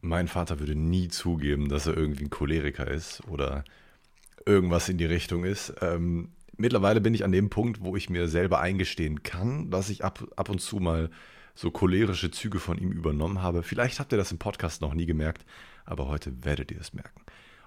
Mein Vater würde nie zugeben, dass er irgendwie ein Choleriker ist oder irgendwas in die Richtung ist. Ähm, mittlerweile bin ich an dem Punkt, wo ich mir selber eingestehen kann, dass ich ab, ab und zu mal so cholerische Züge von ihm übernommen habe. Vielleicht habt ihr das im Podcast noch nie gemerkt, aber heute werdet ihr es merken.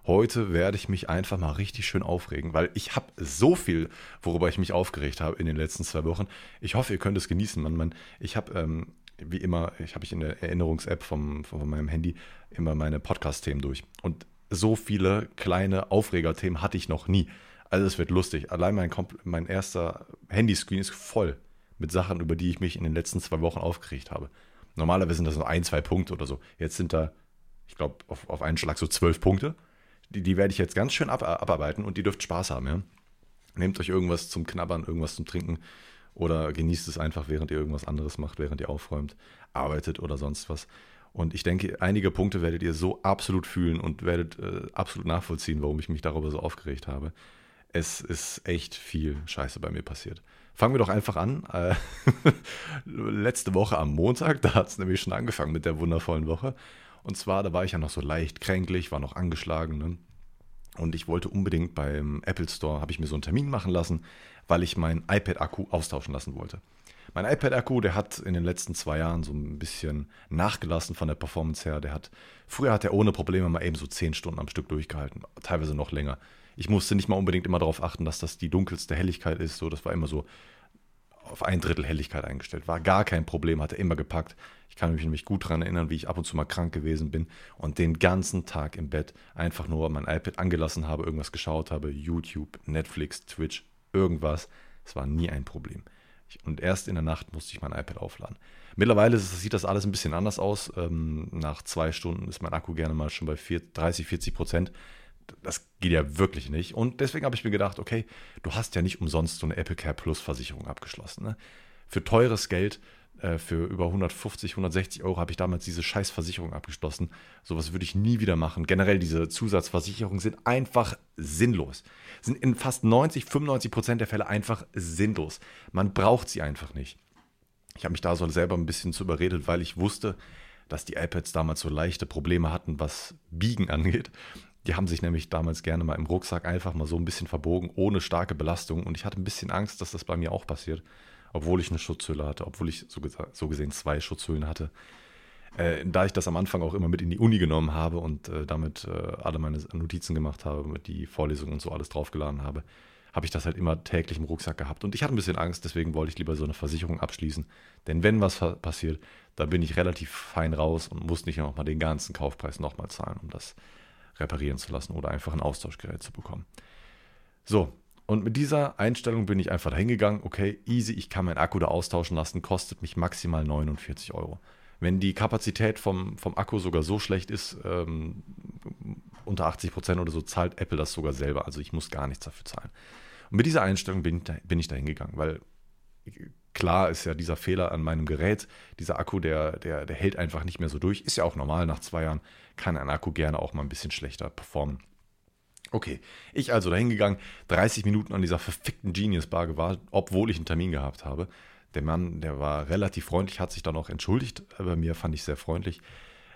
Heute werde ich mich einfach mal richtig schön aufregen, weil ich habe so viel, worüber ich mich aufgeregt habe in den letzten zwei Wochen. Ich hoffe, ihr könnt es genießen. Man, man, ich habe ähm, wie immer, ich habe ich in der Erinnerungs-App vom, von meinem Handy immer meine Podcast-Themen durch. Und so viele kleine Aufreger-Themen hatte ich noch nie. Also es wird lustig. Allein mein, mein erster Handyscreen ist voll mit Sachen, über die ich mich in den letzten zwei Wochen aufgeregt habe. Normalerweise sind das nur ein, zwei Punkte oder so. Jetzt sind da, ich glaube, auf, auf einen Schlag so zwölf Punkte. Die, die werde ich jetzt ganz schön ab, abarbeiten und die dürft Spaß haben. Ja? Nehmt euch irgendwas zum Knabbern, irgendwas zum Trinken oder genießt es einfach, während ihr irgendwas anderes macht, während ihr aufräumt, arbeitet oder sonst was. Und ich denke, einige Punkte werdet ihr so absolut fühlen und werdet äh, absolut nachvollziehen, warum ich mich darüber so aufgeregt habe. Es ist echt viel Scheiße bei mir passiert. Fangen wir doch einfach an. Äh, letzte Woche am Montag, da hat es nämlich schon angefangen mit der wundervollen Woche. Und zwar, da war ich ja noch so leicht kränklich, war noch angeschlagen. Ne? Und ich wollte unbedingt beim Apple Store, habe ich mir so einen Termin machen lassen, weil ich meinen iPad-Akku austauschen lassen wollte. Mein iPad-Akku, der hat in den letzten zwei Jahren so ein bisschen nachgelassen von der Performance her. Der hat, früher hat er ohne Probleme mal eben so zehn Stunden am Stück durchgehalten, teilweise noch länger. Ich musste nicht mal unbedingt immer darauf achten, dass das die dunkelste Helligkeit ist. So, das war immer so auf ein Drittel Helligkeit eingestellt. War gar kein Problem, hat er immer gepackt. Ich kann mich nämlich gut daran erinnern, wie ich ab und zu mal krank gewesen bin und den ganzen Tag im Bett einfach nur mein iPad angelassen habe, irgendwas geschaut habe, YouTube, Netflix, Twitch, irgendwas. Es war nie ein Problem. Und erst in der Nacht musste ich mein iPad aufladen. Mittlerweile sieht das alles ein bisschen anders aus. Ähm, nach zwei Stunden ist mein Akku gerne mal schon bei 30, 40 Prozent. Das geht ja wirklich nicht. Und deswegen habe ich mir gedacht, okay, du hast ja nicht umsonst so eine Apple Care Plus Versicherung abgeschlossen. Ne? Für teures Geld äh, für über 150, 160 Euro habe ich damals diese Scheißversicherung abgeschlossen. Sowas würde ich nie wieder machen. Generell diese Zusatzversicherungen sind einfach sinnlos. Sind in fast 90, 95 Prozent der Fälle einfach sinnlos. Man braucht sie einfach nicht. Ich habe mich da so selber ein bisschen zu überredet, weil ich wusste, dass die iPads damals so leichte Probleme hatten, was Biegen angeht. Die haben sich nämlich damals gerne mal im Rucksack einfach mal so ein bisschen verbogen, ohne starke Belastung. Und ich hatte ein bisschen Angst, dass das bei mir auch passiert obwohl ich eine Schutzhülle hatte, obwohl ich so, so gesehen zwei Schutzhüllen hatte. Äh, da ich das am Anfang auch immer mit in die Uni genommen habe und äh, damit äh, alle meine Notizen gemacht habe, mit die Vorlesungen und so alles draufgeladen habe, habe ich das halt immer täglich im Rucksack gehabt. Und ich hatte ein bisschen Angst, deswegen wollte ich lieber so eine Versicherung abschließen. Denn wenn was passiert, da bin ich relativ fein raus und muss nicht nochmal den ganzen Kaufpreis nochmal zahlen, um das reparieren zu lassen oder einfach ein Austauschgerät zu bekommen. So, und mit dieser Einstellung bin ich einfach dahin gegangen, okay, easy, ich kann meinen Akku da austauschen lassen, kostet mich maximal 49 Euro. Wenn die Kapazität vom, vom Akku sogar so schlecht ist, ähm, unter 80 Prozent oder so, zahlt Apple das sogar selber. Also ich muss gar nichts dafür zahlen. Und mit dieser Einstellung bin, bin ich da hingegangen, weil klar ist ja dieser Fehler an meinem Gerät, dieser Akku, der, der, der hält einfach nicht mehr so durch. Ist ja auch normal, nach zwei Jahren kann ein Akku gerne auch mal ein bisschen schlechter performen. Okay, ich also dahin gegangen, 30 Minuten an dieser verfickten Genius Bar gewartet, obwohl ich einen Termin gehabt habe. Der Mann, der war relativ freundlich, hat sich dann auch entschuldigt. Bei mir fand ich sehr freundlich.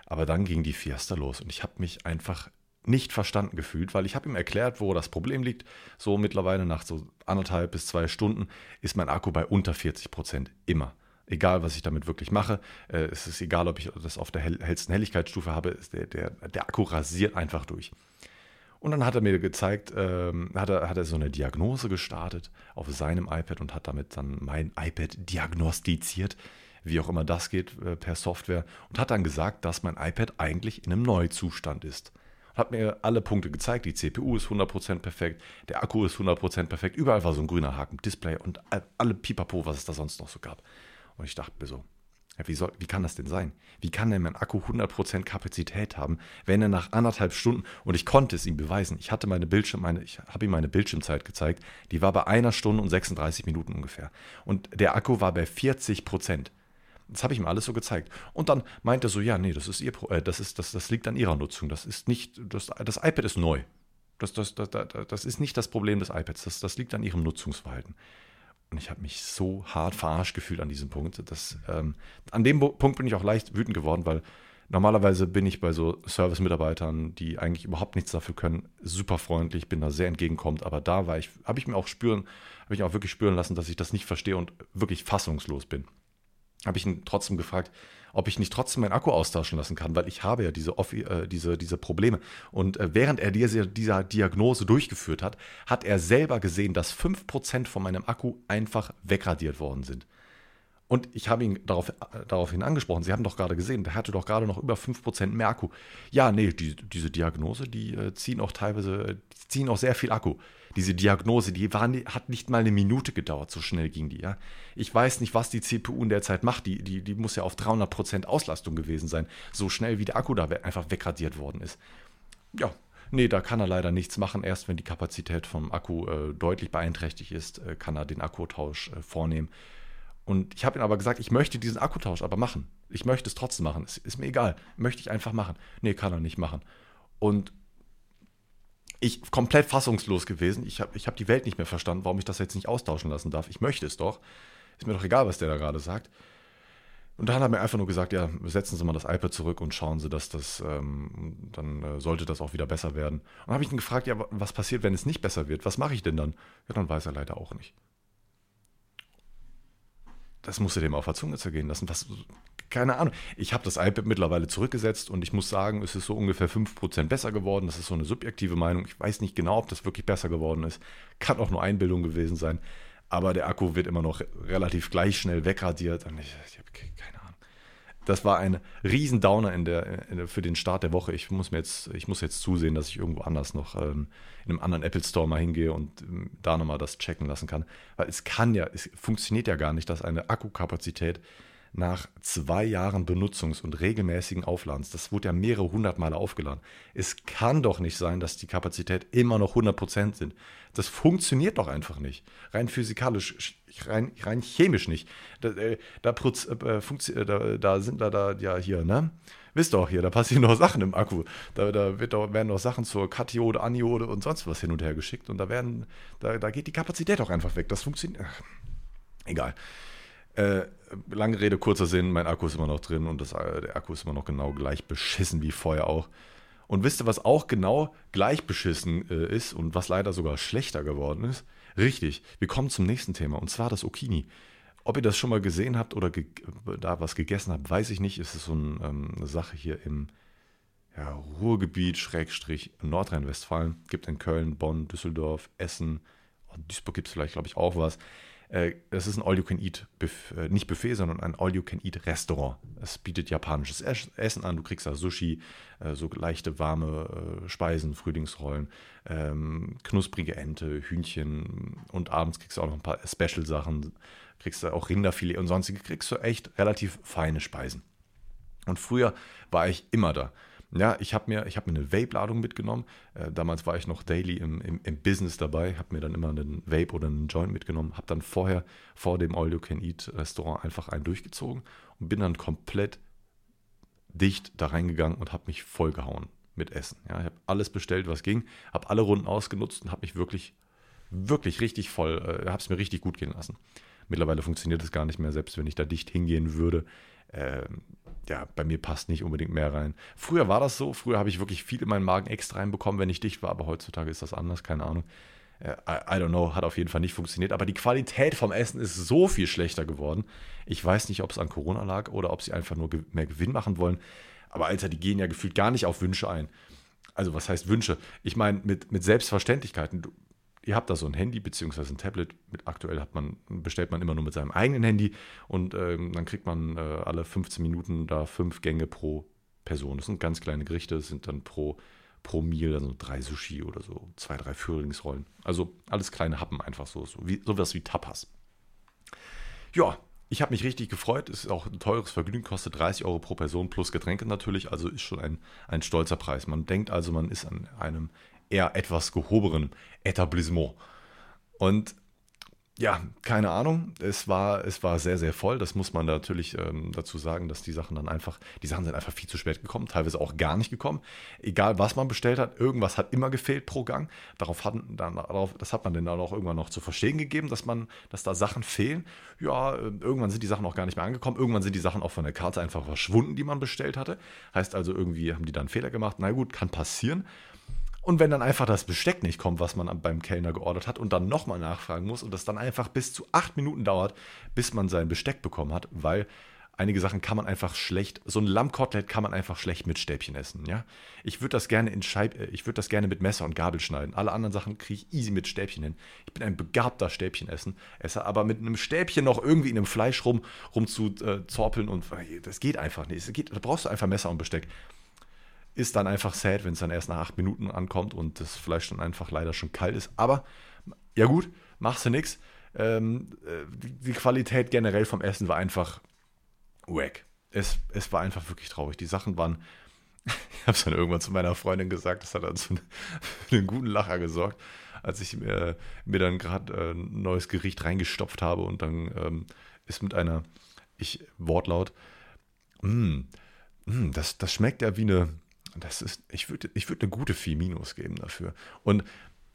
Aber dann ging die Fiesta los und ich habe mich einfach nicht verstanden gefühlt, weil ich habe ihm erklärt, wo das Problem liegt. So mittlerweile nach so anderthalb bis zwei Stunden ist mein Akku bei unter 40 Prozent immer. Egal, was ich damit wirklich mache. Äh, es ist egal, ob ich das auf der hellsten Helligkeitsstufe habe. Der, der, der Akku rasiert einfach durch. Und dann hat er mir gezeigt, ähm, hat, er, hat er so eine Diagnose gestartet auf seinem iPad und hat damit dann mein iPad diagnostiziert, wie auch immer das geht äh, per Software, und hat dann gesagt, dass mein iPad eigentlich in einem Neuzustand ist. Hat mir alle Punkte gezeigt, die CPU ist 100% perfekt, der Akku ist 100% perfekt, überall war so ein grüner Haken, Display und alle Pipapo, was es da sonst noch so gab. Und ich dachte mir so, ja, wie, soll, wie kann das denn sein? Wie kann denn mein Akku 100% Kapazität haben, wenn er nach anderthalb Stunden, und ich konnte es ihm beweisen, ich hatte meine Bildschirm, meine, ich habe ihm meine Bildschirmzeit gezeigt, die war bei einer Stunde und 36 Minuten ungefähr. Und der Akku war bei 40%. Das habe ich ihm alles so gezeigt. Und dann meinte er so, ja, nee, das ist ihr, äh, das ist, das, das liegt an ihrer Nutzung. Das ist nicht, das, das iPad ist neu. Das, das, das, das, ist nicht das Problem des iPads. Das, das liegt an ihrem Nutzungsverhalten. Und ich habe mich so hart verarscht gefühlt an diesem Punkt. Dass, ähm, an dem Punkt bin ich auch leicht wütend geworden, weil Normalerweise bin ich bei so Service-Mitarbeitern, die eigentlich überhaupt nichts dafür können, super freundlich, bin da sehr entgegenkommend, aber da ich, habe ich mir auch spüren, habe ich auch wirklich spüren lassen, dass ich das nicht verstehe und wirklich fassungslos bin. Habe ich ihn trotzdem gefragt, ob ich nicht trotzdem meinen Akku austauschen lassen kann, weil ich habe ja diese, äh, diese, diese Probleme. Und äh, während er diese, dieser Diagnose durchgeführt hat, hat er selber gesehen, dass 5% von meinem Akku einfach wegradiert worden sind. Und ich habe ihn darauf, daraufhin angesprochen, Sie haben doch gerade gesehen, der hatte doch gerade noch über 5% mehr Akku. Ja, nee, die, diese Diagnose, die äh, ziehen auch teilweise, die ziehen auch sehr viel Akku. Diese Diagnose, die war, hat nicht mal eine Minute gedauert, so schnell ging die. Ja? Ich weiß nicht, was die CPU in der Zeit macht. Die, die, die muss ja auf 300% Auslastung gewesen sein. So schnell wie der Akku da einfach wegradiert worden ist. Ja, nee, da kann er leider nichts machen. Erst wenn die Kapazität vom Akku äh, deutlich beeinträchtigt ist, äh, kann er den Akkutausch äh, vornehmen. Und ich habe ihm aber gesagt, ich möchte diesen Akkutausch aber machen. Ich möchte es trotzdem machen. Es ist mir egal. Möchte ich einfach machen. Nee, kann er nicht machen. Und ich komplett fassungslos gewesen. Ich habe ich hab die Welt nicht mehr verstanden, warum ich das jetzt nicht austauschen lassen darf. Ich möchte es doch. Ist mir doch egal, was der da gerade sagt. Und dann hat er mir einfach nur gesagt, ja, setzen Sie mal das iPad zurück und schauen Sie, dass das, ähm, dann äh, sollte das auch wieder besser werden. Und dann habe ich ihn gefragt, ja, was passiert, wenn es nicht besser wird? Was mache ich denn dann? Ja, dann weiß er leider auch nicht das musst du dem auf der Zunge zergehen lassen. Was, keine Ahnung. Ich habe das iPad mittlerweile zurückgesetzt und ich muss sagen, es ist so ungefähr 5% besser geworden. Das ist so eine subjektive Meinung. Ich weiß nicht genau, ob das wirklich besser geworden ist. Kann auch nur Einbildung gewesen sein. Aber der Akku wird immer noch relativ gleich schnell wegradiert. Und ich, ich habe keine das war ein Riesendowner in der, in für den Start der Woche. Ich muss, mir jetzt, ich muss jetzt zusehen, dass ich irgendwo anders noch ähm, in einem anderen Apple Store mal hingehe und ähm, da nochmal das checken lassen kann. Weil es kann ja, es funktioniert ja gar nicht, dass eine Akkukapazität nach zwei Jahren Benutzungs- und regelmäßigen Aufladens, das wurde ja mehrere hundert Male aufgeladen. Es kann doch nicht sein, dass die Kapazität immer noch 100% sind. Das funktioniert doch einfach nicht. Rein physikalisch, rein, rein chemisch nicht. Da, äh, da, äh, äh, da, da sind da, da, ja hier, ne? Wisst ihr auch hier, da passieren noch Sachen im Akku. Da, da wird doch, werden noch Sachen zur Kathiode, Aniode und sonst was hin und her geschickt und da werden, da, da geht die Kapazität auch einfach weg. Das funktioniert. Egal. Äh, lange Rede, kurzer Sinn, mein Akku ist immer noch drin und das, äh, der Akku ist immer noch genau gleich beschissen wie vorher auch. Und wisst ihr, was auch genau gleich beschissen äh, ist und was leider sogar schlechter geworden ist? Richtig, wir kommen zum nächsten Thema und zwar das Okini. Ob ihr das schon mal gesehen habt oder da was gegessen habt, weiß ich nicht. Es ist so ein, ähm, eine Sache hier im ja, Ruhrgebiet, Schrägstrich Nordrhein-Westfalen. Gibt in Köln, Bonn, Düsseldorf, Essen. Oh, Duisburg gibt es vielleicht, glaube ich, auch was. Äh, es ist ein All-You-Can-Eat, äh, nicht Buffet, sondern ein All-You-Can-Eat-Restaurant. Es bietet japanisches Essen an. Du kriegst da Sushi, äh, so leichte, warme Speisen, Frühlingsrollen, ähm, knusprige Ente, Hühnchen und abends kriegst du auch noch ein paar Special-Sachen. Kriegst du auch Rinderfilet und sonstige. Kriegst du echt relativ feine Speisen. Und früher war ich immer da. Ja, ich habe mir, hab mir eine Vape-Ladung mitgenommen. Äh, damals war ich noch daily im, im, im Business dabei, habe mir dann immer einen Vape oder einen Joint mitgenommen, habe dann vorher vor dem All You Can Eat Restaurant einfach einen durchgezogen und bin dann komplett dicht da reingegangen und habe mich vollgehauen mit Essen. Ja, ich habe alles bestellt, was ging, habe alle Runden ausgenutzt und habe mich wirklich, wirklich richtig voll, äh, habe es mir richtig gut gehen lassen. Mittlerweile funktioniert es gar nicht mehr, selbst wenn ich da dicht hingehen würde. Äh, ja, bei mir passt nicht unbedingt mehr rein. Früher war das so, früher habe ich wirklich viel in meinen Magen extra reinbekommen, wenn ich dicht war, aber heutzutage ist das anders, keine Ahnung. Äh, I, don't know, hat auf jeden Fall nicht funktioniert, aber die Qualität vom Essen ist so viel schlechter geworden. Ich weiß nicht, ob es an Corona lag oder ob sie einfach nur mehr Gewinn machen wollen. Aber Alter, die gehen ja gefühlt gar nicht auf Wünsche ein. Also was heißt Wünsche? Ich meine, mit, mit Selbstverständlichkeiten. Ihr habt da so ein Handy bzw. ein Tablet. Mit aktuell hat man, bestellt man immer nur mit seinem eigenen Handy und ähm, dann kriegt man äh, alle 15 Minuten da fünf Gänge pro Person. Das sind ganz kleine Gerichte, das sind dann pro, pro Meal, also drei Sushi oder so, zwei, drei Frühlingsrollen. Also alles kleine Happen einfach so, so wie, sowas wie Tapas. Ja, ich habe mich richtig gefreut. Es ist auch ein teures Vergnügen, kostet 30 Euro pro Person plus Getränke natürlich. Also ist schon ein, ein stolzer Preis. Man denkt also, man ist an einem eher etwas gehobenen Etablissement. Und ja, keine Ahnung. Es war, es war sehr, sehr voll. Das muss man natürlich ähm, dazu sagen, dass die Sachen dann einfach, die Sachen sind einfach viel zu spät gekommen, teilweise auch gar nicht gekommen. Egal, was man bestellt hat, irgendwas hat immer gefehlt pro Gang. Darauf hat, dann, darauf, das hat man dann auch irgendwann noch zu verstehen gegeben, dass man, dass da Sachen fehlen. Ja, äh, irgendwann sind die Sachen auch gar nicht mehr angekommen. Irgendwann sind die Sachen auch von der Karte einfach verschwunden, die man bestellt hatte. Heißt also, irgendwie haben die dann Fehler gemacht. Na gut, kann passieren. Und wenn dann einfach das Besteck nicht kommt, was man beim Kellner geordert hat und dann nochmal nachfragen muss und das dann einfach bis zu acht Minuten dauert, bis man sein Besteck bekommen hat, weil einige Sachen kann man einfach schlecht, so ein Lammkotelett kann man einfach schlecht mit Stäbchen essen, ja. Ich würde das gerne äh, ich würde das gerne mit Messer und Gabel schneiden. Alle anderen Sachen kriege ich easy mit Stäbchen hin. Ich bin ein begabter Stäbchenessen, Esser, aber mit einem Stäbchen noch irgendwie in einem Fleisch rum, rum zu äh, zorpeln und das geht einfach nicht. Geht, da brauchst du einfach Messer und Besteck ist dann einfach sad, wenn es dann erst nach acht Minuten ankommt und das Fleisch dann einfach leider schon kalt ist. Aber ja gut, machst du nichts. Ähm, äh, die, Qualität generell vom Essen war einfach wack. Es, es war einfach wirklich traurig. Die Sachen waren, ich habe es dann irgendwann zu meiner Freundin gesagt, das hat dann zu einen guten Lacher gesorgt, als ich mir, mir dann gerade äh, ein neues Gericht reingestopft habe und dann ähm, ist mit einer, ich Wortlaut, mm, mm, das, das schmeckt ja wie eine, das ist, ich würde ich würd eine gute 4 Minus geben dafür. Und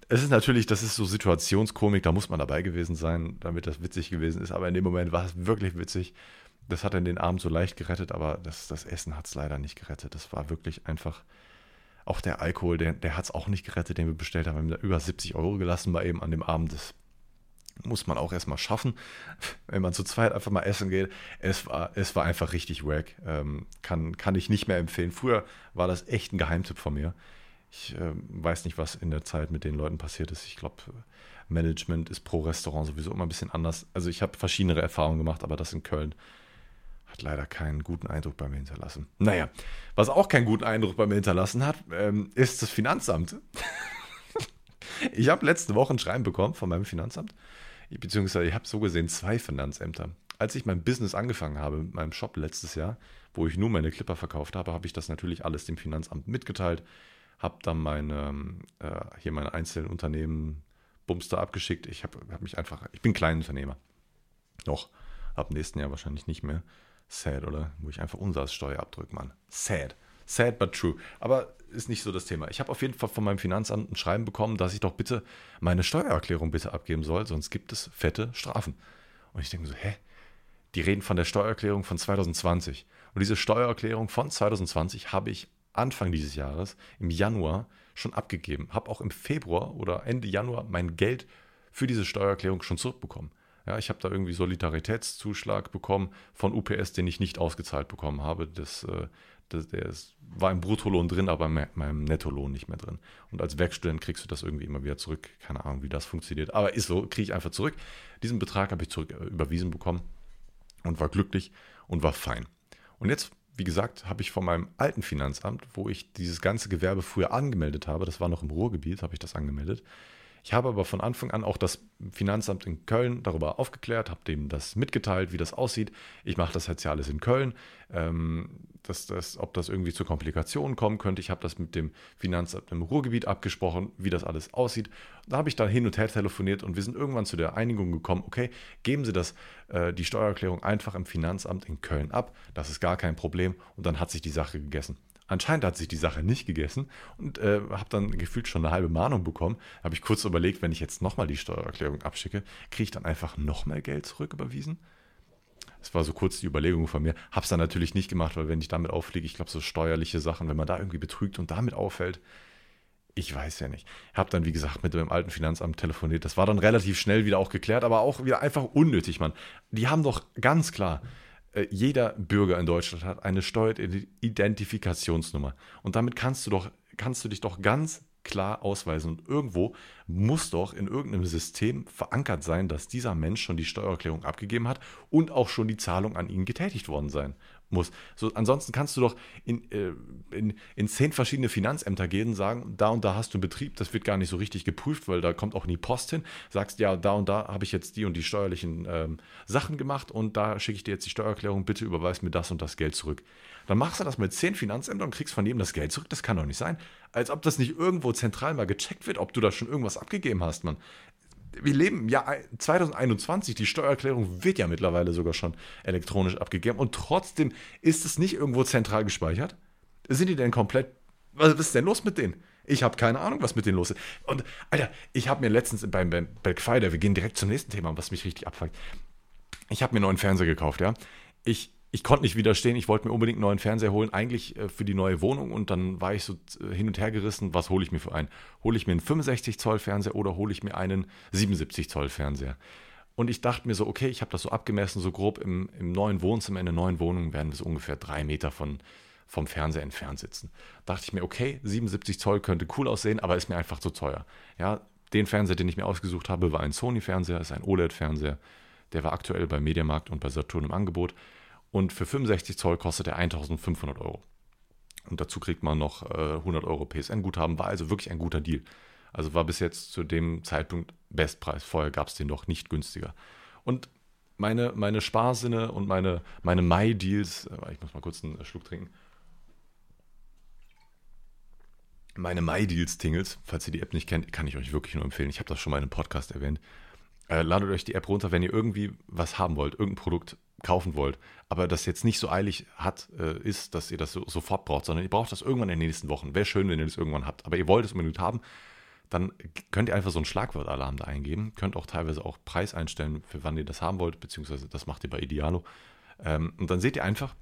es ist natürlich, das ist so Situationskomik, da muss man dabei gewesen sein, damit das witzig gewesen ist. Aber in dem Moment war es wirklich witzig. Das hat dann den Abend so leicht gerettet, aber das, das Essen hat es leider nicht gerettet. Das war wirklich einfach. Auch der Alkohol, der, der hat es auch nicht gerettet, den wir bestellt haben. Wir haben da über 70 Euro gelassen bei eben an dem Abend. Das muss man auch erstmal schaffen, wenn man zu zweit einfach mal essen geht. Es war, es war einfach richtig wack. Ähm, kann, kann ich nicht mehr empfehlen. Früher war das echt ein Geheimtipp von mir. Ich äh, weiß nicht, was in der Zeit mit den Leuten passiert ist. Ich glaube, Management ist pro Restaurant sowieso immer ein bisschen anders. Also ich habe verschiedene Erfahrungen gemacht, aber das in Köln hat leider keinen guten Eindruck bei mir hinterlassen. Naja, was auch keinen guten Eindruck bei mir hinterlassen hat, ähm, ist das Finanzamt. Ich habe letzte Woche ein Schreiben bekommen von meinem Finanzamt beziehungsweise ich habe so gesehen zwei Finanzämter. Als ich mein Business angefangen habe mit meinem Shop letztes Jahr, wo ich nur meine Clipper verkauft habe, habe ich das natürlich alles dem Finanzamt mitgeteilt, habe dann meine, äh, hier meine einzelnen Unternehmen Bumster abgeschickt. Ich habe hab mich einfach, ich bin Kleinunternehmer. Noch. Ab nächsten Jahr wahrscheinlich nicht mehr. Sad, oder? Wo ich einfach Umsatzsteuer abdrücke, Mann. Sad. Sad but true. Aber ist nicht so das Thema. Ich habe auf jeden Fall von meinem Finanzamt ein Schreiben bekommen, dass ich doch bitte meine Steuererklärung bitte abgeben soll, sonst gibt es fette Strafen. Und ich denke so, hä? Die reden von der Steuererklärung von 2020. Und diese Steuererklärung von 2020 habe ich Anfang dieses Jahres, im Januar, schon abgegeben. Habe auch im Februar oder Ende Januar mein Geld für diese Steuererklärung schon zurückbekommen. Ja, ich habe da irgendwie Solidaritätszuschlag bekommen von UPS, den ich nicht ausgezahlt bekommen habe. Das äh, das, der ist, war im Bruttolohn drin, aber in meinem Nettolohn nicht mehr drin. Und als Werkstudent kriegst du das irgendwie immer wieder zurück. Keine Ahnung, wie das funktioniert. Aber ist so, kriege ich einfach zurück. Diesen Betrag habe ich zurück äh, überwiesen bekommen und war glücklich und war fein. Und jetzt, wie gesagt, habe ich von meinem alten Finanzamt, wo ich dieses ganze Gewerbe früher angemeldet habe, das war noch im Ruhrgebiet, habe ich das angemeldet, ich habe aber von Anfang an auch das Finanzamt in Köln darüber aufgeklärt, habe dem das mitgeteilt, wie das aussieht. Ich mache das jetzt ja alles in Köln. Ähm, dass das, ob das irgendwie zu Komplikationen kommen könnte. Ich habe das mit dem Finanzamt im Ruhrgebiet abgesprochen, wie das alles aussieht. Da habe ich dann hin und her telefoniert und wir sind irgendwann zu der Einigung gekommen, okay, geben Sie das, äh, die Steuererklärung einfach im Finanzamt in Köln ab. Das ist gar kein Problem. Und dann hat sich die Sache gegessen. Anscheinend hat sich die Sache nicht gegessen und äh, habe dann gefühlt schon eine halbe Mahnung bekommen. Habe ich kurz überlegt, wenn ich jetzt nochmal die Steuererklärung abschicke, kriege ich dann einfach nochmal Geld zurücküberwiesen? Das war so kurz die Überlegung von mir. Habe es dann natürlich nicht gemacht, weil wenn ich damit auffliege, ich glaube, so steuerliche Sachen, wenn man da irgendwie betrügt und damit auffällt, ich weiß ja nicht. Habe dann, wie gesagt, mit dem alten Finanzamt telefoniert. Das war dann relativ schnell wieder auch geklärt, aber auch wieder einfach unnötig, Mann. Die haben doch ganz klar äh, jeder Bürger in Deutschland hat eine Steueridentifikationsnummer. Und damit kannst du doch, kannst du dich doch ganz klar ausweisen. Und irgendwo muss doch in irgendeinem System verankert sein, dass dieser Mensch schon die Steuererklärung abgegeben hat und auch schon die Zahlung an ihn getätigt worden sein muss. So, ansonsten kannst du doch in, äh, in, in zehn verschiedene Finanzämter gehen und sagen, da und da hast du einen Betrieb, das wird gar nicht so richtig geprüft, weil da kommt auch nie Post hin. Sagst, ja, da und da habe ich jetzt die und die steuerlichen ähm, Sachen gemacht und da schicke ich dir jetzt die Steuererklärung, bitte überweis mir das und das Geld zurück. Dann machst du das mit zehn Finanzämtern und kriegst von jedem das Geld zurück. Das kann doch nicht sein. Als ob das nicht irgendwo zentral mal gecheckt wird, ob du da schon irgendwas abgegeben hast, Mann. wir leben im Jahr 2021, die Steuererklärung wird ja mittlerweile sogar schon elektronisch abgegeben und trotzdem ist es nicht irgendwo zentral gespeichert. Sind die denn komplett, was ist denn los mit denen? Ich habe keine Ahnung, was mit denen los ist. Und Alter, ich habe mir letztens beim, Friday, wir gehen direkt zum nächsten Thema, was mich richtig abfuckt. Ich habe mir einen neuen Fernseher gekauft, ja. Ich ich konnte nicht widerstehen, ich wollte mir unbedingt einen neuen Fernseher holen, eigentlich äh, für die neue Wohnung und dann war ich so äh, hin und her gerissen, was hole ich mir für einen? Hole ich mir einen 65 Zoll Fernseher oder hole ich mir einen 77 Zoll Fernseher? Und ich dachte mir so, okay, ich habe das so abgemessen, so grob im, im neuen Wohnzimmer, in der neuen Wohnung werden wir so ungefähr drei Meter von, vom Fernseher entfernt sitzen. dachte ich mir, okay, 77 Zoll könnte cool aussehen, aber ist mir einfach zu teuer. Ja, den Fernseher, den ich mir ausgesucht habe, war ein Sony-Fernseher, ist ein OLED-Fernseher. Der war aktuell bei Mediamarkt und bei Saturn im Angebot. Und für 65 Zoll kostet er 1500 Euro. Und dazu kriegt man noch äh, 100 Euro PSN-Guthaben. War also wirklich ein guter Deal. Also war bis jetzt zu dem Zeitpunkt Bestpreis. Vorher gab es den doch nicht günstiger. Und meine, meine Sparsinne und meine, meine Mai-Deals, äh, ich muss mal kurz einen Schluck trinken. Meine Mai-Deals-Tingles, falls ihr die App nicht kennt, kann ich euch wirklich nur empfehlen. Ich habe das schon mal in einem Podcast erwähnt. Äh, ladet euch die App runter, wenn ihr irgendwie was haben wollt, irgendein Produkt kaufen wollt, aber das jetzt nicht so eilig hat, äh, ist, dass ihr das so, sofort braucht, sondern ihr braucht das irgendwann in den nächsten Wochen. Wäre schön, wenn ihr das irgendwann habt, aber ihr wollt es unbedingt haben, dann könnt ihr einfach so einen Schlagwortalarm da eingeben, könnt auch teilweise auch Preis einstellen, für wann ihr das haben wollt, beziehungsweise das macht ihr bei Idealo. Ähm, und dann seht ihr einfach,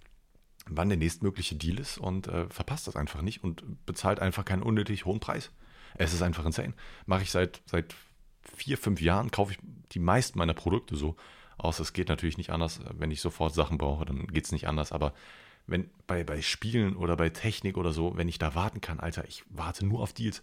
wann der nächstmögliche Deal ist und äh, verpasst das einfach nicht und bezahlt einfach keinen unnötig hohen Preis. Es ist einfach insane. Mache ich seit, seit vier, fünf Jahren, kaufe ich die meisten meiner Produkte so. Außer es geht natürlich nicht anders. Wenn ich sofort Sachen brauche, dann geht es nicht anders. Aber wenn bei, bei Spielen oder bei Technik oder so, wenn ich da warten kann, Alter, ich warte nur auf Deals.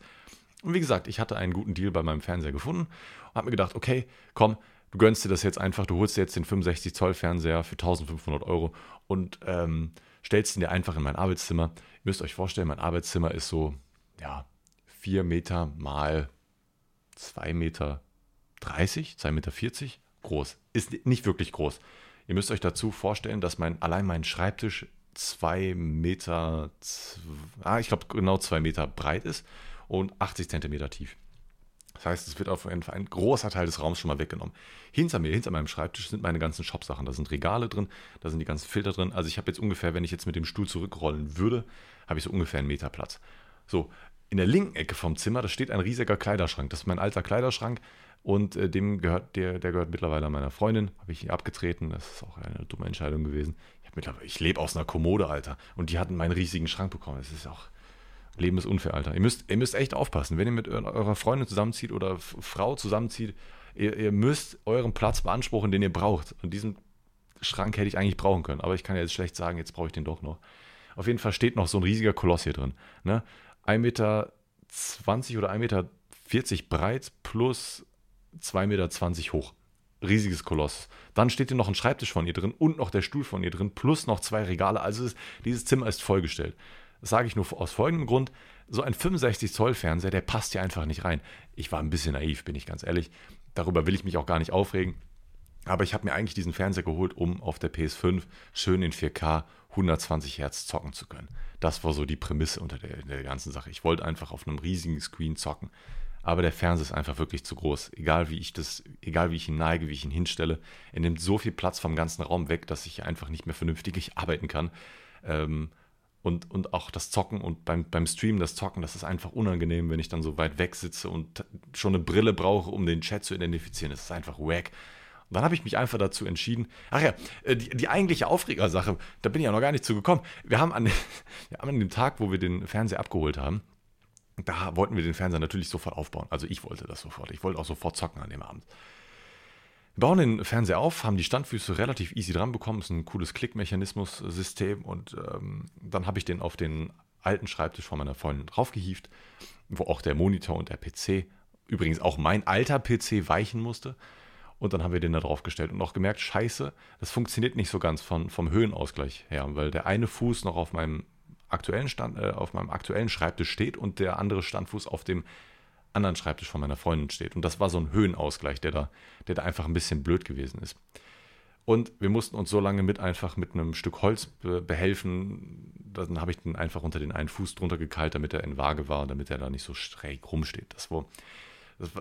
Und wie gesagt, ich hatte einen guten Deal bei meinem Fernseher gefunden und habe mir gedacht, okay, komm, du gönnst dir das jetzt einfach, du holst dir jetzt den 65 Zoll Fernseher für 1500 Euro und ähm, stellst ihn dir einfach in mein Arbeitszimmer. Ihr müsst euch vorstellen, mein Arbeitszimmer ist so, ja, 4 Meter mal 2 Meter 30, 2 Meter 40 groß. Ist nicht wirklich groß. Ihr müsst euch dazu vorstellen, dass mein, allein mein Schreibtisch 2 Meter, ah, ich glaube genau 2 Meter breit ist und 80 Zentimeter tief. Das heißt, es wird auf jeden Fall ein großer Teil des Raums schon mal weggenommen. Hinter mir, hinter meinem Schreibtisch sind meine ganzen Shop-Sachen. Da sind Regale drin, da sind die ganzen Filter drin. Also ich habe jetzt ungefähr, wenn ich jetzt mit dem Stuhl zurückrollen würde, habe ich so ungefähr einen Meter Platz. So, in der linken Ecke vom Zimmer, da steht ein riesiger Kleiderschrank. Das ist mein alter Kleiderschrank und äh, dem gehört, der, der gehört mittlerweile meiner Freundin. Habe ich ihn abgetreten. Das ist auch eine dumme Entscheidung gewesen. Ich, ich lebe aus einer Kommode, Alter. Und die hatten meinen riesigen Schrank bekommen. Das ist auch. Leben ist unfair, Alter. Ihr müsst, ihr müsst echt aufpassen. Wenn ihr mit eurer Freundin zusammenzieht oder Frau zusammenzieht, ihr, ihr müsst euren Platz beanspruchen, den ihr braucht. Und diesen Schrank hätte ich eigentlich brauchen können. Aber ich kann ja jetzt schlecht sagen, jetzt brauche ich den doch noch. Auf jeden Fall steht noch so ein riesiger Koloss hier drin. Ne? 1,20 Meter oder 1,40 Meter breit plus 2,20 Meter hoch. Riesiges Koloss. Dann steht hier noch ein Schreibtisch von ihr drin und noch der Stuhl von ihr drin, plus noch zwei Regale. Also ist, dieses Zimmer ist vollgestellt. Das sage ich nur aus folgendem Grund. So ein 65 Zoll Fernseher, der passt hier einfach nicht rein. Ich war ein bisschen naiv, bin ich ganz ehrlich. Darüber will ich mich auch gar nicht aufregen. Aber ich habe mir eigentlich diesen Fernseher geholt, um auf der PS5 schön in 4K 120 Hertz zocken zu können. Das war so die Prämisse unter der, der ganzen Sache. Ich wollte einfach auf einem riesigen Screen zocken aber der Fernseher ist einfach wirklich zu groß. Egal wie ich das, egal wie ich ihn neige, wie ich ihn hinstelle, er nimmt so viel Platz vom ganzen Raum weg, dass ich einfach nicht mehr vernünftig arbeiten kann. Ähm, und, und auch das Zocken und beim, beim Streamen das Zocken, das ist einfach unangenehm, wenn ich dann so weit weg sitze und schon eine Brille brauche, um den Chat zu identifizieren. Das ist einfach wack. Und dann habe ich mich einfach dazu entschieden. Ach ja, äh, die, die eigentliche Aufregersache, da bin ich ja noch gar nicht zugekommen. Wir haben an, wir haben an dem Tag, wo wir den Fernseher abgeholt haben, da wollten wir den Fernseher natürlich sofort aufbauen. Also ich wollte das sofort. Ich wollte auch sofort zocken an dem Abend. Wir bauen den Fernseher auf, haben die Standfüße relativ easy dran bekommen. Ist ein cooles Klickmechanismus-System. Und ähm, dann habe ich den auf den alten Schreibtisch von meiner Freundin draufgehievt, wo auch der Monitor und der PC, übrigens auch mein alter PC, weichen musste. Und dann haben wir den da drauf gestellt und auch gemerkt, scheiße, das funktioniert nicht so ganz von, vom Höhenausgleich her, weil der eine Fuß noch auf meinem aktuellen Stand, äh, auf meinem aktuellen Schreibtisch steht und der andere Standfuß auf dem anderen Schreibtisch von meiner Freundin steht. Und das war so ein Höhenausgleich, der da, der da einfach ein bisschen blöd gewesen ist. Und wir mussten uns so lange mit einfach mit einem Stück Holz behelfen. Dann habe ich den einfach unter den einen Fuß drunter gekeilt, damit er in Waage war, damit er da nicht so schräg rumsteht. Das war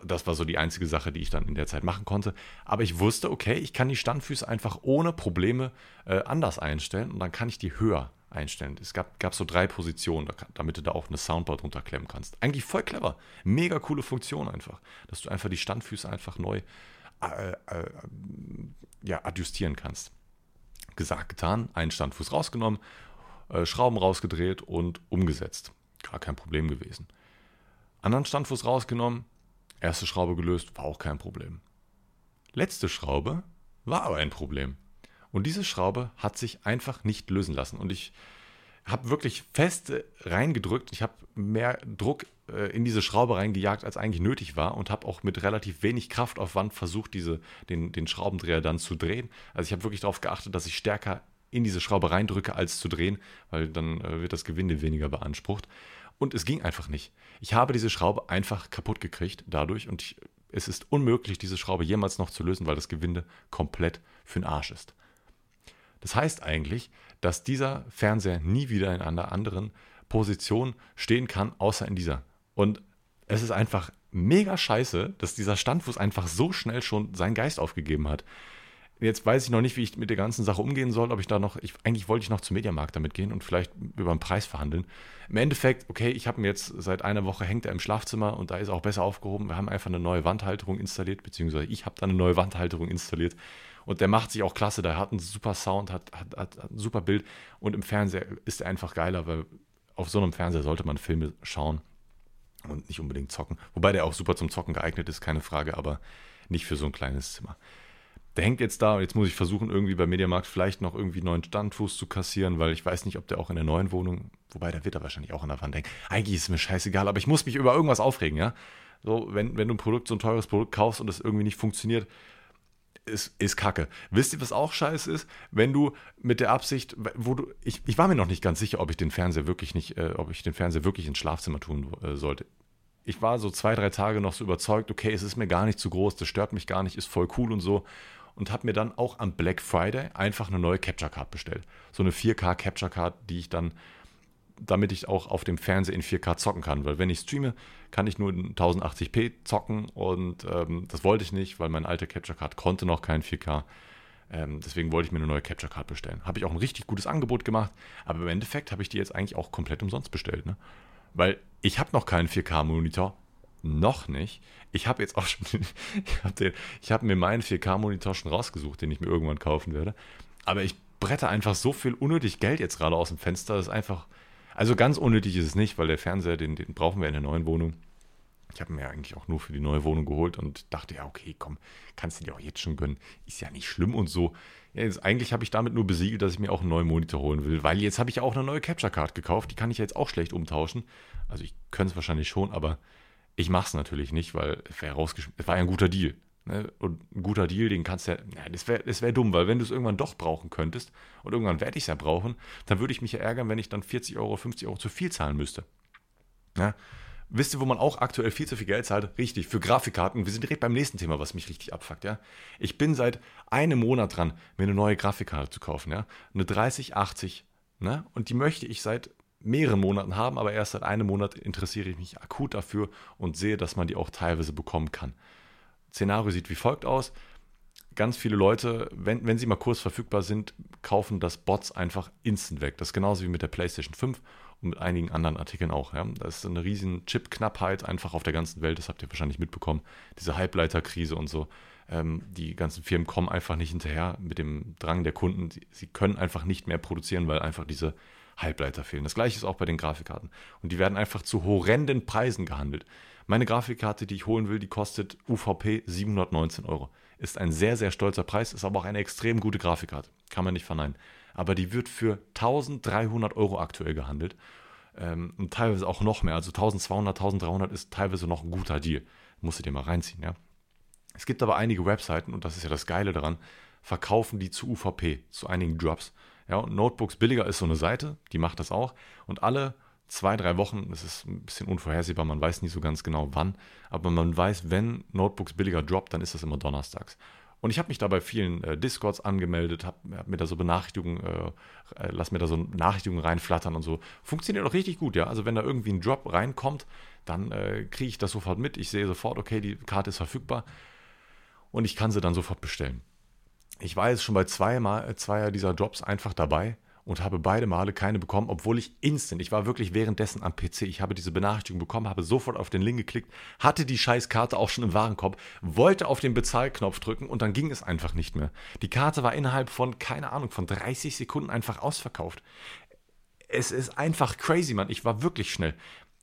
das, war so die einzige Sache, die ich dann in der Zeit machen konnte. Aber ich wusste, okay, ich kann die Standfüße einfach ohne Probleme äh, anders einstellen und dann kann ich die höher einstellen. Es gab, gab so drei Positionen, damit du da auch eine Soundbar drunter klemmen kannst. Eigentlich voll clever. Mega coole Funktion einfach. Dass du einfach die Standfüße einfach neu äh, äh, ja, adjustieren kannst. Gesagt, getan, einen Standfuß rausgenommen, äh, Schrauben rausgedreht und umgesetzt. Gar kein Problem gewesen. Anderen Standfuß rausgenommen, erste Schraube gelöst, war auch kein Problem. Letzte Schraube war aber ein Problem. Und diese Schraube hat sich einfach nicht lösen lassen. Und ich habe wirklich fest reingedrückt. Ich habe mehr Druck äh, in diese Schraube reingejagt, als eigentlich nötig war. Und habe auch mit relativ wenig Kraftaufwand versucht, diese, den, den Schraubendreher dann zu drehen. Also ich habe wirklich darauf geachtet, dass ich stärker in diese Schraube reindrücke, als zu drehen, weil dann äh, wird das Gewinde weniger beansprucht. Und es ging einfach nicht. Ich habe diese Schraube einfach kaputt gekriegt dadurch und ich, es ist unmöglich, diese Schraube jemals noch zu lösen, weil das Gewinde komplett für den Arsch ist. Das heißt eigentlich, dass dieser Fernseher nie wieder in einer anderen Position stehen kann, außer in dieser. Und es ist einfach mega scheiße, dass dieser Standfuß einfach so schnell schon seinen Geist aufgegeben hat. Jetzt weiß ich noch nicht, wie ich mit der ganzen Sache umgehen soll, ob ich da noch, ich, eigentlich wollte ich noch zum Mediamarkt damit gehen und vielleicht über den Preis verhandeln. Im Endeffekt, okay, ich habe mir jetzt seit einer Woche hängt er im Schlafzimmer und da ist er auch besser aufgehoben. Wir haben einfach eine neue Wandhalterung installiert, beziehungsweise ich habe da eine neue Wandhalterung installiert und der macht sich auch klasse, der hat einen super Sound, hat, hat, hat, hat ein super Bild und im Fernseher ist er einfach geiler, weil auf so einem Fernseher sollte man Filme schauen und nicht unbedingt zocken. Wobei der auch super zum Zocken geeignet ist, keine Frage, aber nicht für so ein kleines Zimmer der hängt jetzt da und jetzt muss ich versuchen, irgendwie bei Mediamarkt vielleicht noch irgendwie neuen Standfuß zu kassieren, weil ich weiß nicht, ob der auch in der neuen Wohnung, wobei der wird er wahrscheinlich auch an der Wand hängen. Eigentlich ist es mir scheißegal, aber ich muss mich über irgendwas aufregen, ja. So, wenn, wenn du ein Produkt, so ein teures Produkt kaufst und es irgendwie nicht funktioniert, ist, ist kacke. Wisst ihr, was auch scheiße ist? Wenn du mit der Absicht, wo du, ich, ich war mir noch nicht ganz sicher, ob ich den Fernseher wirklich nicht, äh, ob ich den Fernseher wirklich ins Schlafzimmer tun äh, sollte. Ich war so zwei, drei Tage noch so überzeugt, okay, es ist mir gar nicht zu groß, das stört mich gar nicht, ist voll cool und so und habe mir dann auch am Black Friday einfach eine neue Capture Card bestellt. So eine 4K Capture Card, die ich dann, damit ich auch auf dem Fernseher in 4K zocken kann. Weil wenn ich streame, kann ich nur in 1080p zocken und ähm, das wollte ich nicht, weil meine alte Capture Card konnte noch kein 4K. Ähm, deswegen wollte ich mir eine neue Capture Card bestellen. Habe ich auch ein richtig gutes Angebot gemacht, aber im Endeffekt habe ich die jetzt eigentlich auch komplett umsonst bestellt. Ne? Weil ich habe noch keinen 4K-Monitor, noch nicht. Ich habe jetzt auch schon, ich habe hab mir meinen 4K-Monitor schon rausgesucht, den ich mir irgendwann kaufen werde. Aber ich brette einfach so viel unnötig Geld jetzt gerade aus dem Fenster. Das ist einfach, also ganz unnötig ist es nicht, weil der Fernseher, den, den brauchen wir in der neuen Wohnung. Ich habe mir eigentlich auch nur für die neue Wohnung geholt und dachte, ja, okay, komm, kannst du dir auch jetzt schon gönnen. Ist ja nicht schlimm und so. Ja, jetzt, eigentlich habe ich damit nur besiegelt, dass ich mir auch einen neuen Monitor holen will, weil jetzt habe ich auch eine neue Capture Card gekauft. Die kann ich jetzt auch schlecht umtauschen. Also ich könnte es wahrscheinlich schon, aber ich mache es natürlich nicht, weil es Es war ja ein guter Deal. Ne? Und ein guter Deal, den kannst du ja. Das wäre wär dumm, weil wenn du es irgendwann doch brauchen könntest und irgendwann werde ich es ja brauchen, dann würde ich mich ja ärgern, wenn ich dann 40 Euro, 50 Euro zu viel zahlen müsste. Ja? Wisst ihr, wo man auch aktuell viel zu viel Geld zahlt? Richtig, für Grafikkarten. Wir sind direkt beim nächsten Thema, was mich richtig abfuckt, ja. Ich bin seit einem Monat dran, mir eine neue Grafikkarte zu kaufen, ja. Eine 3080, ne? Und die möchte ich seit mehreren Monaten haben, aber erst seit einem Monat interessiere ich mich akut dafür und sehe, dass man die auch teilweise bekommen kann. Szenario sieht wie folgt aus. Ganz viele Leute, wenn, wenn sie mal kurz verfügbar sind, kaufen das Bots einfach instant weg. Das ist genauso wie mit der PlayStation 5 und mit einigen anderen Artikeln auch. Ja. Das ist eine riesen Chip-Knappheit einfach auf der ganzen Welt, das habt ihr wahrscheinlich mitbekommen. Diese Halbleiterkrise und so. Ähm, die ganzen Firmen kommen einfach nicht hinterher mit dem Drang der Kunden. Sie, sie können einfach nicht mehr produzieren, weil einfach diese Halbleiter fehlen. Das gleiche ist auch bei den Grafikkarten. Und die werden einfach zu horrenden Preisen gehandelt. Meine Grafikkarte, die ich holen will, die kostet UVP 719 Euro. Ist ein sehr, sehr stolzer Preis, ist aber auch eine extrem gute Grafikkarte. Kann man nicht verneinen. Aber die wird für 1300 Euro aktuell gehandelt. Ähm, und teilweise auch noch mehr. Also 1200, 1300 ist teilweise noch ein guter Deal. Musst du dir mal reinziehen, ja. Es gibt aber einige Webseiten, und das ist ja das Geile daran, verkaufen die zu UVP, zu einigen Drops. Ja, und Notebooks billiger ist so eine Seite, die macht das auch. Und alle zwei, drei Wochen, das ist ein bisschen unvorhersehbar, man weiß nicht so ganz genau wann, aber man weiß, wenn Notebooks billiger droppt, dann ist das immer donnerstags. Und ich habe mich da bei vielen äh, Discords angemeldet, habe hab mir da so Benachrichtigungen, äh, äh, lass mir da so Nachrichtigungen reinflattern und so. Funktioniert auch richtig gut, ja. Also wenn da irgendwie ein Drop reinkommt, dann äh, kriege ich das sofort mit. Ich sehe sofort, okay, die Karte ist verfügbar und ich kann sie dann sofort bestellen. Ich war jetzt schon bei zweimal, zweier dieser Jobs einfach dabei und habe beide Male keine bekommen, obwohl ich instant, ich war wirklich währenddessen am PC, ich habe diese Benachrichtigung bekommen, habe sofort auf den Link geklickt, hatte die Scheißkarte auch schon im Warenkorb, wollte auf den Bezahlknopf drücken und dann ging es einfach nicht mehr. Die Karte war innerhalb von, keine Ahnung, von 30 Sekunden einfach ausverkauft. Es ist einfach crazy, Mann. Ich war wirklich schnell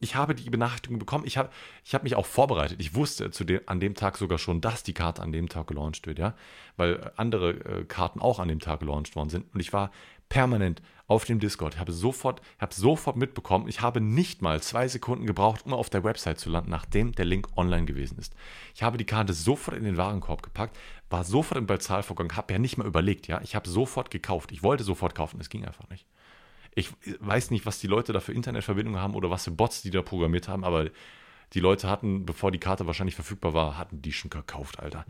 ich habe die Benachrichtigung bekommen. Ich habe ich hab mich auch vorbereitet. Ich wusste zu dem, an dem Tag sogar schon, dass die Karte an dem Tag gelauncht wird, ja, weil andere äh, Karten auch an dem Tag gelauncht worden sind. Und ich war permanent auf dem Discord. Ich habe sofort, habe sofort mitbekommen, ich habe nicht mal zwei Sekunden gebraucht, um auf der Website zu landen, nachdem der Link online gewesen ist. Ich habe die Karte sofort in den Warenkorb gepackt, war sofort im Bezahlvorgang, habe ja nicht mal überlegt, ja. Ich habe sofort gekauft. Ich wollte sofort kaufen, es ging einfach nicht. Ich weiß nicht, was die Leute da für Internetverbindungen haben oder was für Bots die da programmiert haben, aber die Leute hatten, bevor die Karte wahrscheinlich verfügbar war, hatten die schon gekauft, Alter.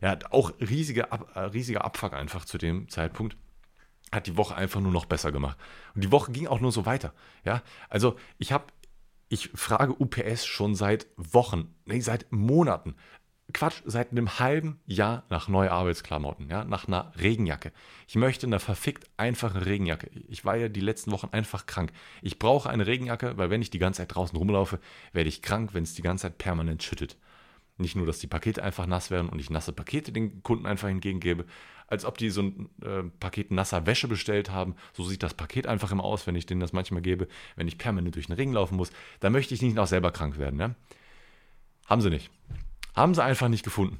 Ja, auch riesige, Ab, äh, riesiger Abfuck einfach zu dem Zeitpunkt. Hat die Woche einfach nur noch besser gemacht. Und die Woche ging auch nur so weiter. Ja, also ich habe, ich frage UPS schon seit Wochen, nee, seit Monaten, Quatsch, seit einem halben Jahr nach neuen Arbeitsklamotten, ja, nach einer Regenjacke. Ich möchte eine verfickt einfache Regenjacke. Ich war ja die letzten Wochen einfach krank. Ich brauche eine Regenjacke, weil wenn ich die ganze Zeit draußen rumlaufe, werde ich krank, wenn es die ganze Zeit permanent schüttet. Nicht nur, dass die Pakete einfach nass werden und ich nasse Pakete den Kunden einfach hingegebe, als ob die so ein äh, Paket nasser Wäsche bestellt haben. So sieht das Paket einfach immer aus, wenn ich denen das manchmal gebe, wenn ich permanent durch den Regen laufen muss. Da möchte ich nicht noch selber krank werden. Ja? Haben sie nicht. Haben sie einfach nicht gefunden.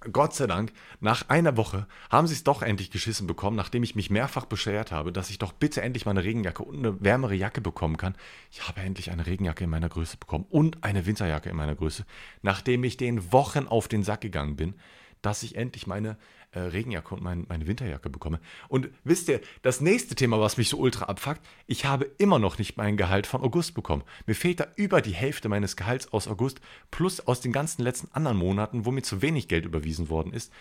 Gott sei Dank, nach einer Woche haben sie es doch endlich geschissen bekommen, nachdem ich mich mehrfach beschwert habe, dass ich doch bitte endlich mal eine Regenjacke und eine wärmere Jacke bekommen kann. Ich habe endlich eine Regenjacke in meiner Größe bekommen und eine Winterjacke in meiner Größe, nachdem ich den Wochen auf den Sack gegangen bin, dass ich endlich meine äh, Regenjacke und mein, meine Winterjacke bekomme. Und wisst ihr, das nächste Thema, was mich so ultra abfuckt, ich habe immer noch nicht mein Gehalt von August bekommen. Mir fehlt da über die Hälfte meines Gehalts aus August plus aus den ganzen letzten anderen Monaten, wo mir zu wenig Geld überwiesen worden ist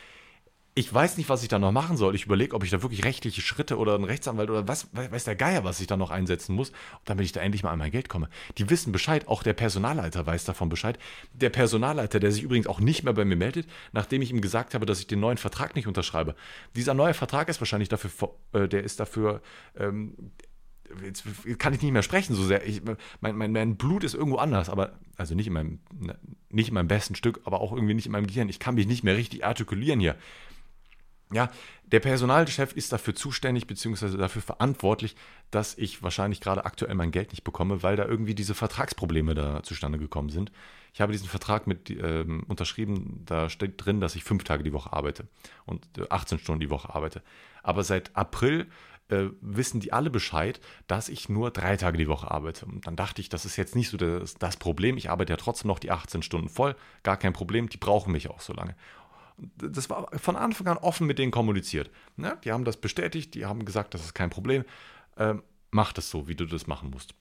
ich weiß nicht, was ich da noch machen soll. Ich überlege, ob ich da wirklich rechtliche Schritte oder einen Rechtsanwalt oder was, weiß der Geier, was ich da noch einsetzen muss, damit ich da endlich mal an mein Geld komme. Die wissen Bescheid, auch der Personalleiter weiß davon Bescheid. Der Personalleiter, der sich übrigens auch nicht mehr bei mir meldet, nachdem ich ihm gesagt habe, dass ich den neuen Vertrag nicht unterschreibe. Dieser neue Vertrag ist wahrscheinlich dafür, äh, der ist dafür, ähm, jetzt kann ich nicht mehr sprechen so sehr. Ich, mein, mein, mein, Blut ist irgendwo anders, aber also nicht in meinem, nicht in meinem besten Stück, aber auch irgendwie nicht in meinem Gehirn. Ich kann mich nicht mehr richtig artikulieren hier ja, der Personalchef ist dafür zuständig bzw. dafür verantwortlich, dass ich wahrscheinlich gerade aktuell mein Geld nicht bekomme, weil da irgendwie diese Vertragsprobleme da zustande gekommen sind. Ich habe diesen Vertrag mit ähm, unterschrieben, da steht drin, dass ich fünf Tage die Woche arbeite und 18 äh, Stunden die Woche arbeite. Aber seit April äh, wissen die alle Bescheid, dass ich nur drei Tage die Woche arbeite. Und dann dachte ich, das ist jetzt nicht so das, das Problem. Ich arbeite ja trotzdem noch die 18 Stunden voll, gar kein Problem. Die brauchen mich auch so lange das war von Anfang an offen mit denen kommuniziert. Ne? Die haben das bestätigt, die haben gesagt, das ist kein Problem. Ähm, mach das so, wie du das machen musst.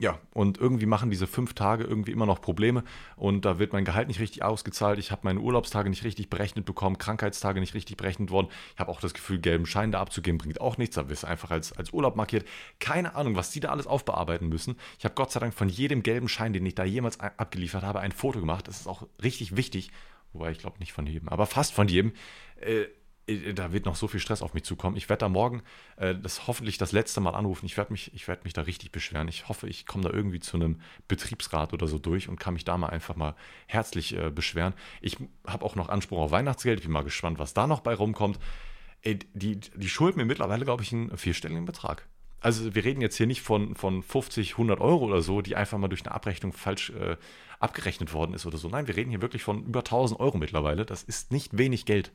Ja, und irgendwie machen diese fünf Tage irgendwie immer noch Probleme und da wird mein Gehalt nicht richtig ausgezahlt. Ich habe meine Urlaubstage nicht richtig berechnet bekommen, Krankheitstage nicht richtig berechnet worden. Ich habe auch das Gefühl, gelben Schein da abzugeben bringt auch nichts. Da wirst du einfach als, als Urlaub markiert. Keine Ahnung, was die da alles aufbearbeiten müssen. Ich habe Gott sei Dank von jedem gelben Schein, den ich da jemals abgeliefert habe, ein Foto gemacht. Das ist auch richtig wichtig Wobei ich glaube nicht von jedem, aber fast von jedem. Äh, äh, da wird noch so viel Stress auf mich zukommen. Ich werde da morgen äh, das hoffentlich das letzte Mal anrufen. Ich werde mich, werd mich da richtig beschweren. Ich hoffe, ich komme da irgendwie zu einem Betriebsrat oder so durch und kann mich da mal einfach mal herzlich äh, beschweren. Ich habe auch noch Anspruch auf Weihnachtsgeld. Ich bin mal gespannt, was da noch bei rumkommt. Ey, die, die schulden mir mittlerweile, glaube ich, einen vierstelligen Betrag. Also wir reden jetzt hier nicht von, von 50, 100 Euro oder so, die einfach mal durch eine Abrechnung falsch äh, abgerechnet worden ist oder so. Nein, wir reden hier wirklich von über 1000 Euro mittlerweile. Das ist nicht wenig Geld.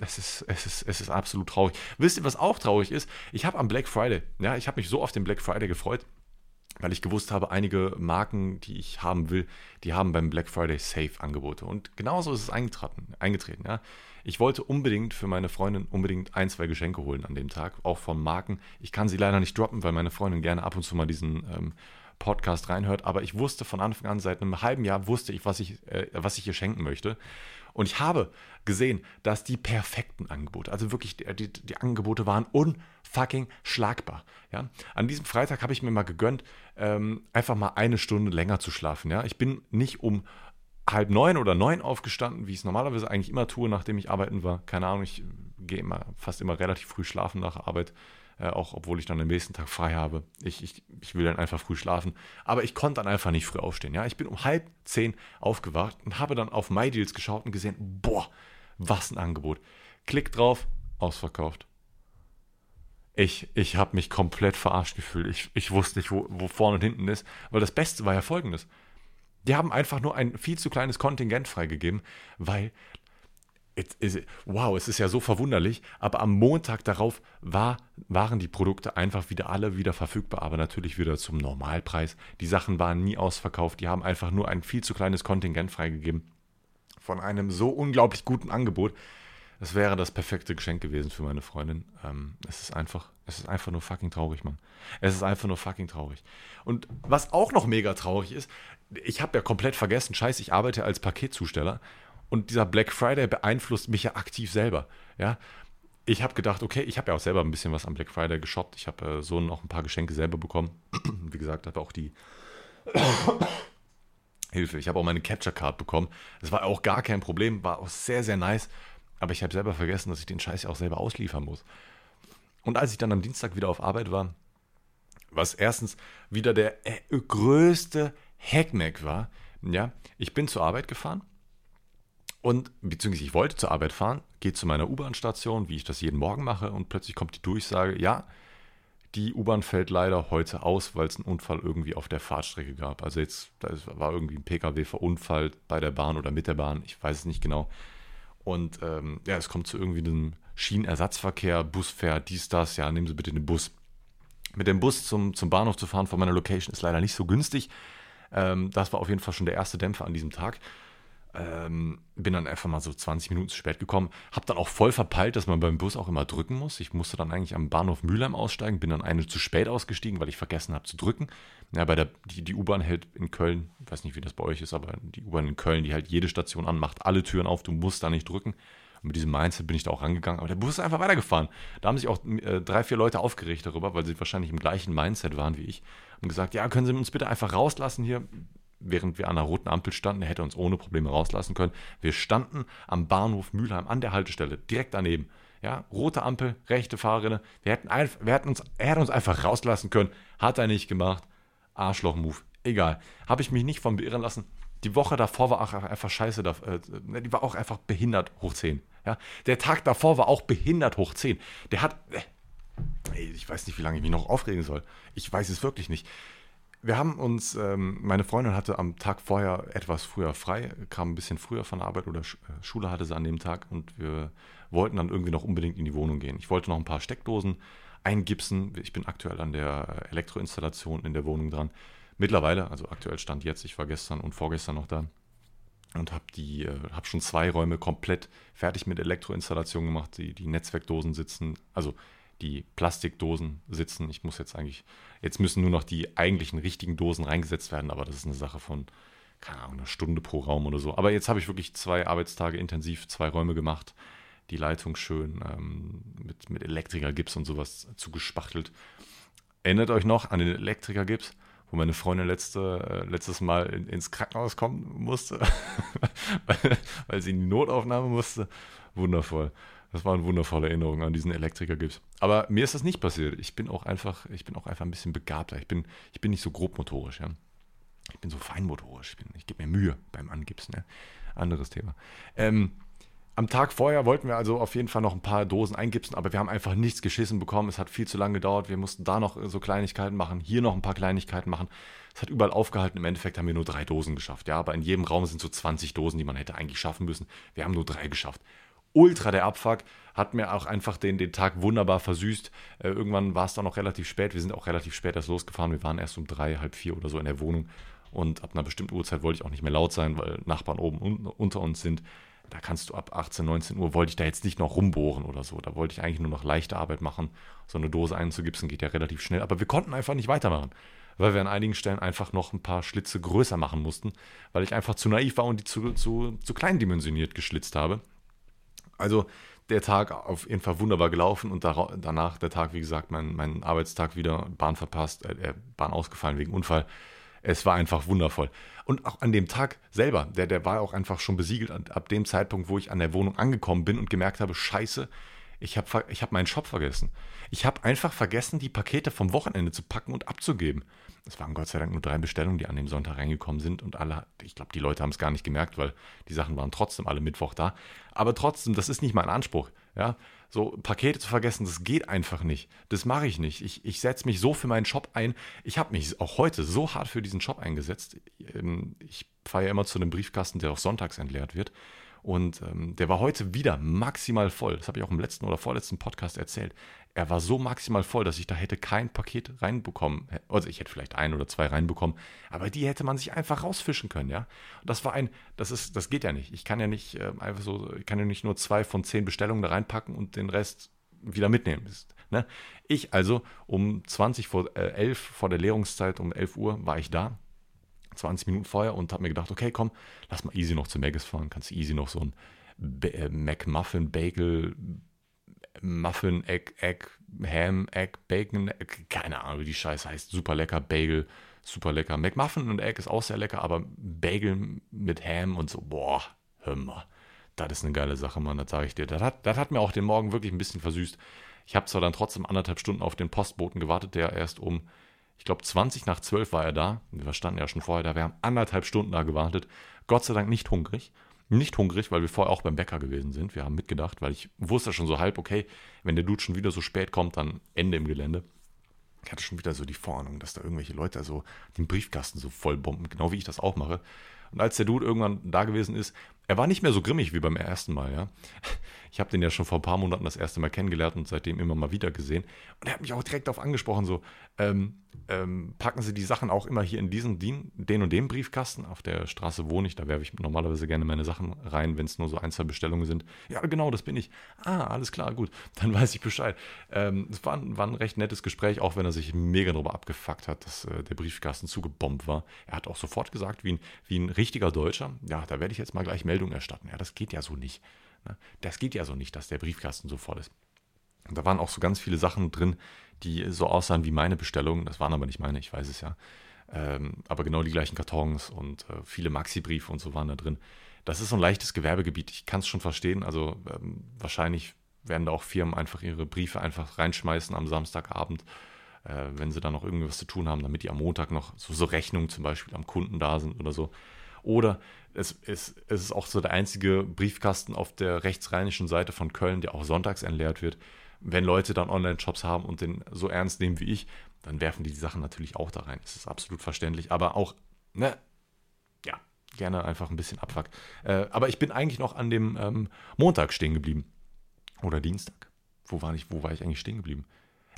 Es ist, es, ist, es ist absolut traurig. Wisst ihr, was auch traurig ist? Ich habe am Black Friday, ja, ich habe mich so auf den Black Friday gefreut, weil ich gewusst habe, einige Marken, die ich haben will, die haben beim Black Friday Safe-Angebote. Und genauso ist es eingetreten. eingetreten ja. Ich wollte unbedingt für meine Freundin unbedingt ein, zwei Geschenke holen an dem Tag, auch von Marken. Ich kann sie leider nicht droppen, weil meine Freundin gerne ab und zu mal diesen ähm, Podcast reinhört, aber ich wusste von Anfang an, seit einem halben Jahr wusste ich, was ich, äh, was ich ihr schenken möchte. Und ich habe gesehen, dass die perfekten Angebote, also wirklich die, die, die Angebote waren unfucking schlagbar. Ja? An diesem Freitag habe ich mir mal gegönnt, ähm, einfach mal eine Stunde länger zu schlafen. Ja? Ich bin nicht um halb neun oder neun aufgestanden, wie ich es normalerweise eigentlich immer tue, nachdem ich arbeiten war. Keine Ahnung, ich gehe immer fast immer relativ früh schlafen nach Arbeit äh, auch obwohl ich dann am nächsten Tag frei habe. Ich, ich, ich will dann einfach früh schlafen. Aber ich konnte dann einfach nicht früh aufstehen. Ja? Ich bin um halb zehn aufgewacht und habe dann auf MyDeals geschaut und gesehen, boah, was ein Angebot. Klick drauf, ausverkauft. Ich, ich habe mich komplett verarscht gefühlt. Ich, ich wusste nicht, wo, wo vorne und hinten ist. Weil das Beste war ja folgendes. Die haben einfach nur ein viel zu kleines Kontingent freigegeben, weil wow, es ist ja so verwunderlich, aber am Montag darauf war, waren die Produkte einfach wieder alle wieder verfügbar, aber natürlich wieder zum Normalpreis. Die Sachen waren nie ausverkauft, die haben einfach nur ein viel zu kleines Kontingent freigegeben von einem so unglaublich guten Angebot. Es wäre das perfekte Geschenk gewesen für meine Freundin. Ähm, es ist einfach, es ist einfach nur fucking traurig, Mann. Es ist einfach nur fucking traurig. Und was auch noch mega traurig ist, ich habe ja komplett vergessen, scheiße, ich arbeite als Paketzusteller und dieser Black Friday beeinflusst mich ja aktiv selber. Ja, ich habe gedacht, okay, ich habe ja auch selber ein bisschen was am Black Friday geshoppt. Ich habe äh, so noch ein paar Geschenke selber bekommen. Wie gesagt, habe auch die Hilfe. Ich habe auch meine Capture Card bekommen. Das war auch gar kein Problem, war auch sehr, sehr nice. Aber ich habe selber vergessen, dass ich den Scheiß ja auch selber ausliefern muss. Und als ich dann am Dienstag wieder auf Arbeit war, was erstens wieder der äh, größte Hackmack war, ja, ich bin zur Arbeit gefahren und beziehungsweise ich wollte zur Arbeit fahren, gehe zu meiner U-Bahn-Station, wie ich das jeden Morgen mache, und plötzlich kommt die Durchsage, ja, die U-Bahn fällt leider heute aus, weil es einen Unfall irgendwie auf der Fahrtstrecke gab. Also jetzt war irgendwie ein Pkw verunfallt bei der Bahn oder mit der Bahn, ich weiß es nicht genau. Und ähm, ja, es kommt zu irgendwie einem Schienenersatzverkehr, Bus fährt, dies, das, ja, nehmen Sie bitte den Bus. Mit dem Bus zum, zum Bahnhof zu fahren von meiner Location ist leider nicht so günstig. Ähm, das war auf jeden Fall schon der erste Dämpfer an diesem Tag. Ähm, bin dann einfach mal so 20 Minuten zu spät gekommen. Hab dann auch voll verpeilt, dass man beim Bus auch immer drücken muss. Ich musste dann eigentlich am Bahnhof Mülheim aussteigen, bin dann eine zu spät ausgestiegen, weil ich vergessen habe zu drücken. Ja, bei der, die, die U-Bahn hält in Köln, ich weiß nicht, wie das bei euch ist, aber die U-Bahn in Köln, die hält jede Station an, macht alle Türen auf, du musst da nicht drücken. Und mit diesem Mindset bin ich da auch rangegangen. Aber der Bus ist einfach weitergefahren. Da haben sich auch äh, drei, vier Leute aufgeregt darüber, weil sie wahrscheinlich im gleichen Mindset waren wie ich. Und gesagt, ja, können Sie uns bitte einfach rauslassen hier? Während wir an einer roten Ampel standen. Er hätte uns ohne Probleme rauslassen können. Wir standen am Bahnhof Mülheim an der Haltestelle, direkt daneben. Ja, rote Ampel, rechte Fahrrinne. Wir hätten, ein, wir hätten uns, er hätte uns einfach rauslassen können. Hat er nicht gemacht. Arschloch-Move. Egal. Habe ich mich nicht von beirren lassen. Die Woche davor war auch einfach scheiße. Äh, die war auch einfach behindert hoch 10. Ja? Der Tag davor war auch behindert hoch 10. Der hat. Äh, ich weiß nicht, wie lange ich mich noch aufregen soll. Ich weiß es wirklich nicht wir haben uns, ähm, meine Freundin hatte am Tag vorher etwas früher frei, kam ein bisschen früher von Arbeit oder äh, Schule hatte sie an dem Tag und wir wollten dann irgendwie noch unbedingt in die Wohnung gehen. Ich wollte noch ein paar Steckdosen eingipsen. Ich bin aktuell an der Elektroinstallation in der Wohnung dran. Mittlerweile, also aktuell stand jetzt, ich war gestern und vorgestern noch da und habe die, äh, habe schon zwei Räume komplett fertig mit Elektroinstallation gemacht. Die, die Netzwerkdosen sitzen, also die Plastikdosen sitzen. Ich muss jetzt eigentlich, jetzt müssen nur noch die eigentlichen richtigen Dosen reingesetzt werden, aber das ist eine Sache von, keine Ahnung, einer Stunde pro Raum oder so. Aber jetzt habe ich wirklich zwei Arbeitstage intensiv, zwei Räume gemacht, die Leitung schön ähm, mit, mit Elektrikergips und sowas zugespachtelt. Erinnert euch noch an den Elektrikergips, wo meine Freundin letzte, äh, letztes Mal in, ins Krankenhaus kommen musste, weil sie in die Notaufnahme musste? Wundervoll. Das war eine wundervolle Erinnerung an diesen Elektrikergips. Aber mir ist das nicht passiert. Ich bin auch einfach, ich bin auch einfach ein bisschen begabter. Ich bin, ich bin nicht so grobmotorisch, ja. Ich bin so feinmotorisch. Ich, ich gebe mir Mühe beim Angipsen, ja. Anderes Thema. Ähm, am Tag vorher wollten wir also auf jeden Fall noch ein paar Dosen eingipsen, aber wir haben einfach nichts geschissen bekommen. Es hat viel zu lange gedauert. Wir mussten da noch so Kleinigkeiten machen, hier noch ein paar Kleinigkeiten machen. Es hat überall aufgehalten. Im Endeffekt haben wir nur drei Dosen geschafft. Ja, aber in jedem Raum sind so 20 Dosen, die man hätte eigentlich schaffen müssen. Wir haben nur drei geschafft ultra der Abfuck. Hat mir auch einfach den, den Tag wunderbar versüßt. Äh, irgendwann war es dann auch relativ spät. Wir sind auch relativ spät erst losgefahren. Wir waren erst um drei, halb vier oder so in der Wohnung. Und ab einer bestimmten Uhrzeit wollte ich auch nicht mehr laut sein, weil Nachbarn oben un unter uns sind. Da kannst du ab 18, 19 Uhr, wollte ich da jetzt nicht noch rumbohren oder so. Da wollte ich eigentlich nur noch leichte Arbeit machen. So eine Dose einzugipsen geht ja relativ schnell. Aber wir konnten einfach nicht weitermachen. weil wir an einigen Stellen einfach noch ein paar Schlitze größer machen mussten, weil ich einfach zu naiv war und die zu, zu, zu klein dimensioniert geschlitzt habe. Also der Tag auf jeden Fall wunderbar gelaufen und danach der Tag, wie gesagt, mein, mein Arbeitstag wieder Bahn verpasst, äh, äh, Bahn ausgefallen wegen Unfall. Es war einfach wundervoll. Und auch an dem Tag selber, der, der war auch einfach schon besiegelt. Ab dem Zeitpunkt, wo ich an der Wohnung angekommen bin und gemerkt habe, scheiße, ich habe ich hab meinen Shop vergessen. Ich habe einfach vergessen, die Pakete vom Wochenende zu packen und abzugeben. Es waren Gott sei Dank nur drei Bestellungen, die an dem Sonntag reingekommen sind und alle, ich glaube, die Leute haben es gar nicht gemerkt, weil die Sachen waren trotzdem alle Mittwoch da. Aber trotzdem, das ist nicht mein Anspruch. Ja, so Pakete zu vergessen, das geht einfach nicht. Das mache ich nicht. Ich, ich setze mich so für meinen Shop ein. Ich habe mich auch heute so hart für diesen Shop eingesetzt. Ähm, ich fahre ja immer zu einem Briefkasten, der auch sonntags entleert wird. Und ähm, der war heute wieder maximal voll. Das habe ich auch im letzten oder vorletzten Podcast erzählt. Er war so maximal voll, dass ich da hätte kein Paket reinbekommen. Also ich hätte vielleicht ein oder zwei reinbekommen, aber die hätte man sich einfach rausfischen können, ja. Das war ein, das ist, das geht ja nicht. Ich kann ja nicht äh, einfach so, ich kann ja nicht nur zwei von zehn Bestellungen da reinpacken und den Rest wieder mitnehmen. Ne? Ich also um 20 vor äh, 11 vor der Lehrungszeit, um 11 Uhr war ich da 20 Minuten vorher und habe mir gedacht, okay, komm, lass mal easy noch zu Maggis fahren. Kannst easy noch so ein äh, McMuffin, Bagel, Muffin, Egg, Egg, Ham, Egg, Bacon, Egg, keine Ahnung, wie die Scheiße heißt. Super lecker, Bagel, super lecker. McMuffin und Egg ist auch sehr lecker, aber Bagel mit Ham und so, boah, hör mal. Das ist eine geile Sache, Mann, das sage ich dir. Das hat, das hat mir auch den Morgen wirklich ein bisschen versüßt. Ich habe zwar dann trotzdem anderthalb Stunden auf den Postboten gewartet, der erst um ich glaube 20 nach 12 war er da. Wir standen ja schon vorher da. Wir haben anderthalb Stunden da gewartet. Gott sei Dank nicht hungrig. Nicht hungrig, weil wir vorher auch beim Bäcker gewesen sind. Wir haben mitgedacht, weil ich wusste schon so halb, okay, wenn der Dude schon wieder so spät kommt, dann Ende im Gelände. Ich hatte schon wieder so die Vorahnung, dass da irgendwelche Leute so den Briefkasten so voll bomben, genau wie ich das auch mache. Und als der Dude irgendwann da gewesen ist, er war nicht mehr so grimmig wie beim ersten Mal, ja. Ich habe den ja schon vor ein paar Monaten das erste Mal kennengelernt und seitdem immer mal wieder gesehen. Und er hat mich auch direkt darauf angesprochen, so, ähm, ähm, packen Sie die Sachen auch immer hier in diesen, den und den Briefkasten. Auf der Straße wohne ich, da werfe ich normalerweise gerne meine Sachen rein, wenn es nur so ein, zwei Bestellungen sind. Ja, genau, das bin ich. Ah, alles klar, gut, dann weiß ich Bescheid. Ähm, es war, war, ein recht nettes Gespräch, auch wenn er sich mega darüber abgefuckt hat, dass äh, der Briefkasten zugebombt war. Er hat auch sofort gesagt, wie ein, wie ein richtiger Deutscher, ja, da werde ich jetzt mal gleich Meldung erstatten. Ja, das geht ja so nicht. Ne? Das geht ja so nicht, dass der Briefkasten so voll ist. Und da waren auch so ganz viele Sachen drin, die so aussahen wie meine Bestellung. Das waren aber nicht meine, ich weiß es ja. Ähm, aber genau die gleichen Kartons und äh, viele Maxi-Briefe und so waren da drin. Das ist so ein leichtes Gewerbegebiet. Ich kann es schon verstehen. Also ähm, wahrscheinlich werden da auch Firmen einfach ihre Briefe einfach reinschmeißen am Samstagabend, äh, wenn sie da noch irgendwas zu tun haben, damit die am Montag noch so, so Rechnungen zum Beispiel am Kunden da sind oder so. Oder es ist, es ist auch so der einzige Briefkasten auf der rechtsrheinischen Seite von Köln, der auch sonntags entleert wird wenn Leute dann Online-Shops haben und den so ernst nehmen wie ich, dann werfen die die Sachen natürlich auch da rein. Das ist absolut verständlich. Aber auch, ne, ja, gerne einfach ein bisschen Abfuck. Äh, aber ich bin eigentlich noch an dem ähm, Montag stehen geblieben. Oder Dienstag. Wo war ich, wo war ich eigentlich stehen geblieben?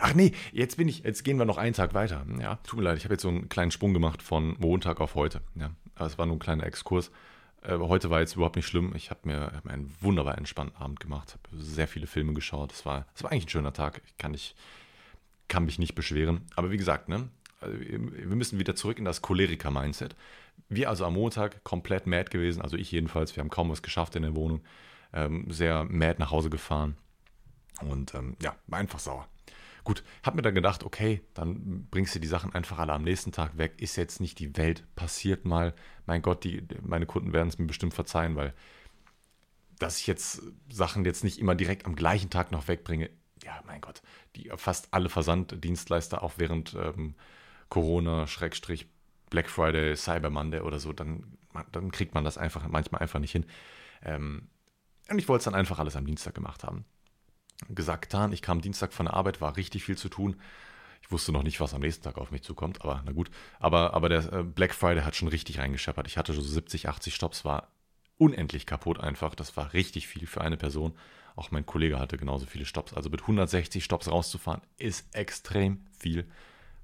Ach nee, jetzt bin ich, jetzt gehen wir noch einen Tag weiter. Ja, tut mir leid, ich habe jetzt so einen kleinen Sprung gemacht von Montag auf heute. Ja, es war nur ein kleiner Exkurs. Äh, heute war jetzt überhaupt nicht schlimm. Ich habe mir, hab mir, einen wunderbar entspannten Abend gemacht, habe sehr viele Filme geschaut. Es war, war eigentlich ein schöner Tag. Ich kann, nicht, kann mich nicht beschweren. Aber wie gesagt, ne, also wir müssen wieder zurück in das Choleriker-Mindset. Wir also am Montag komplett mad gewesen, also ich jedenfalls. Wir haben kaum was geschafft in der Wohnung. Ähm, sehr mad nach Hause gefahren. Und ähm, ja, war einfach sauer. Gut, hab mir dann gedacht, okay, dann bringst du die Sachen einfach alle am nächsten Tag weg. Ist jetzt nicht die Welt, passiert mal. Mein Gott, die, meine Kunden werden es mir bestimmt verzeihen, weil dass ich jetzt Sachen jetzt nicht immer direkt am gleichen Tag noch wegbringe, ja, mein Gott, die fast alle Versanddienstleister auch während ähm, Corona, Schrägstrich, Black Friday, Cyber Monday oder so, dann, dann kriegt man das einfach manchmal einfach nicht hin. Ähm, und ich wollte es dann einfach alles am Dienstag gemacht haben gesagt, getan. Ich kam Dienstag von der Arbeit, war richtig viel zu tun. Ich wusste noch nicht, was am nächsten Tag auf mich zukommt, aber na gut. Aber, aber der äh, Black Friday hat schon richtig reingescheppert. Ich hatte so 70, 80 Stops, war unendlich kaputt einfach. Das war richtig viel für eine Person. Auch mein Kollege hatte genauso viele Stops. Also mit 160 Stops rauszufahren, ist extrem viel.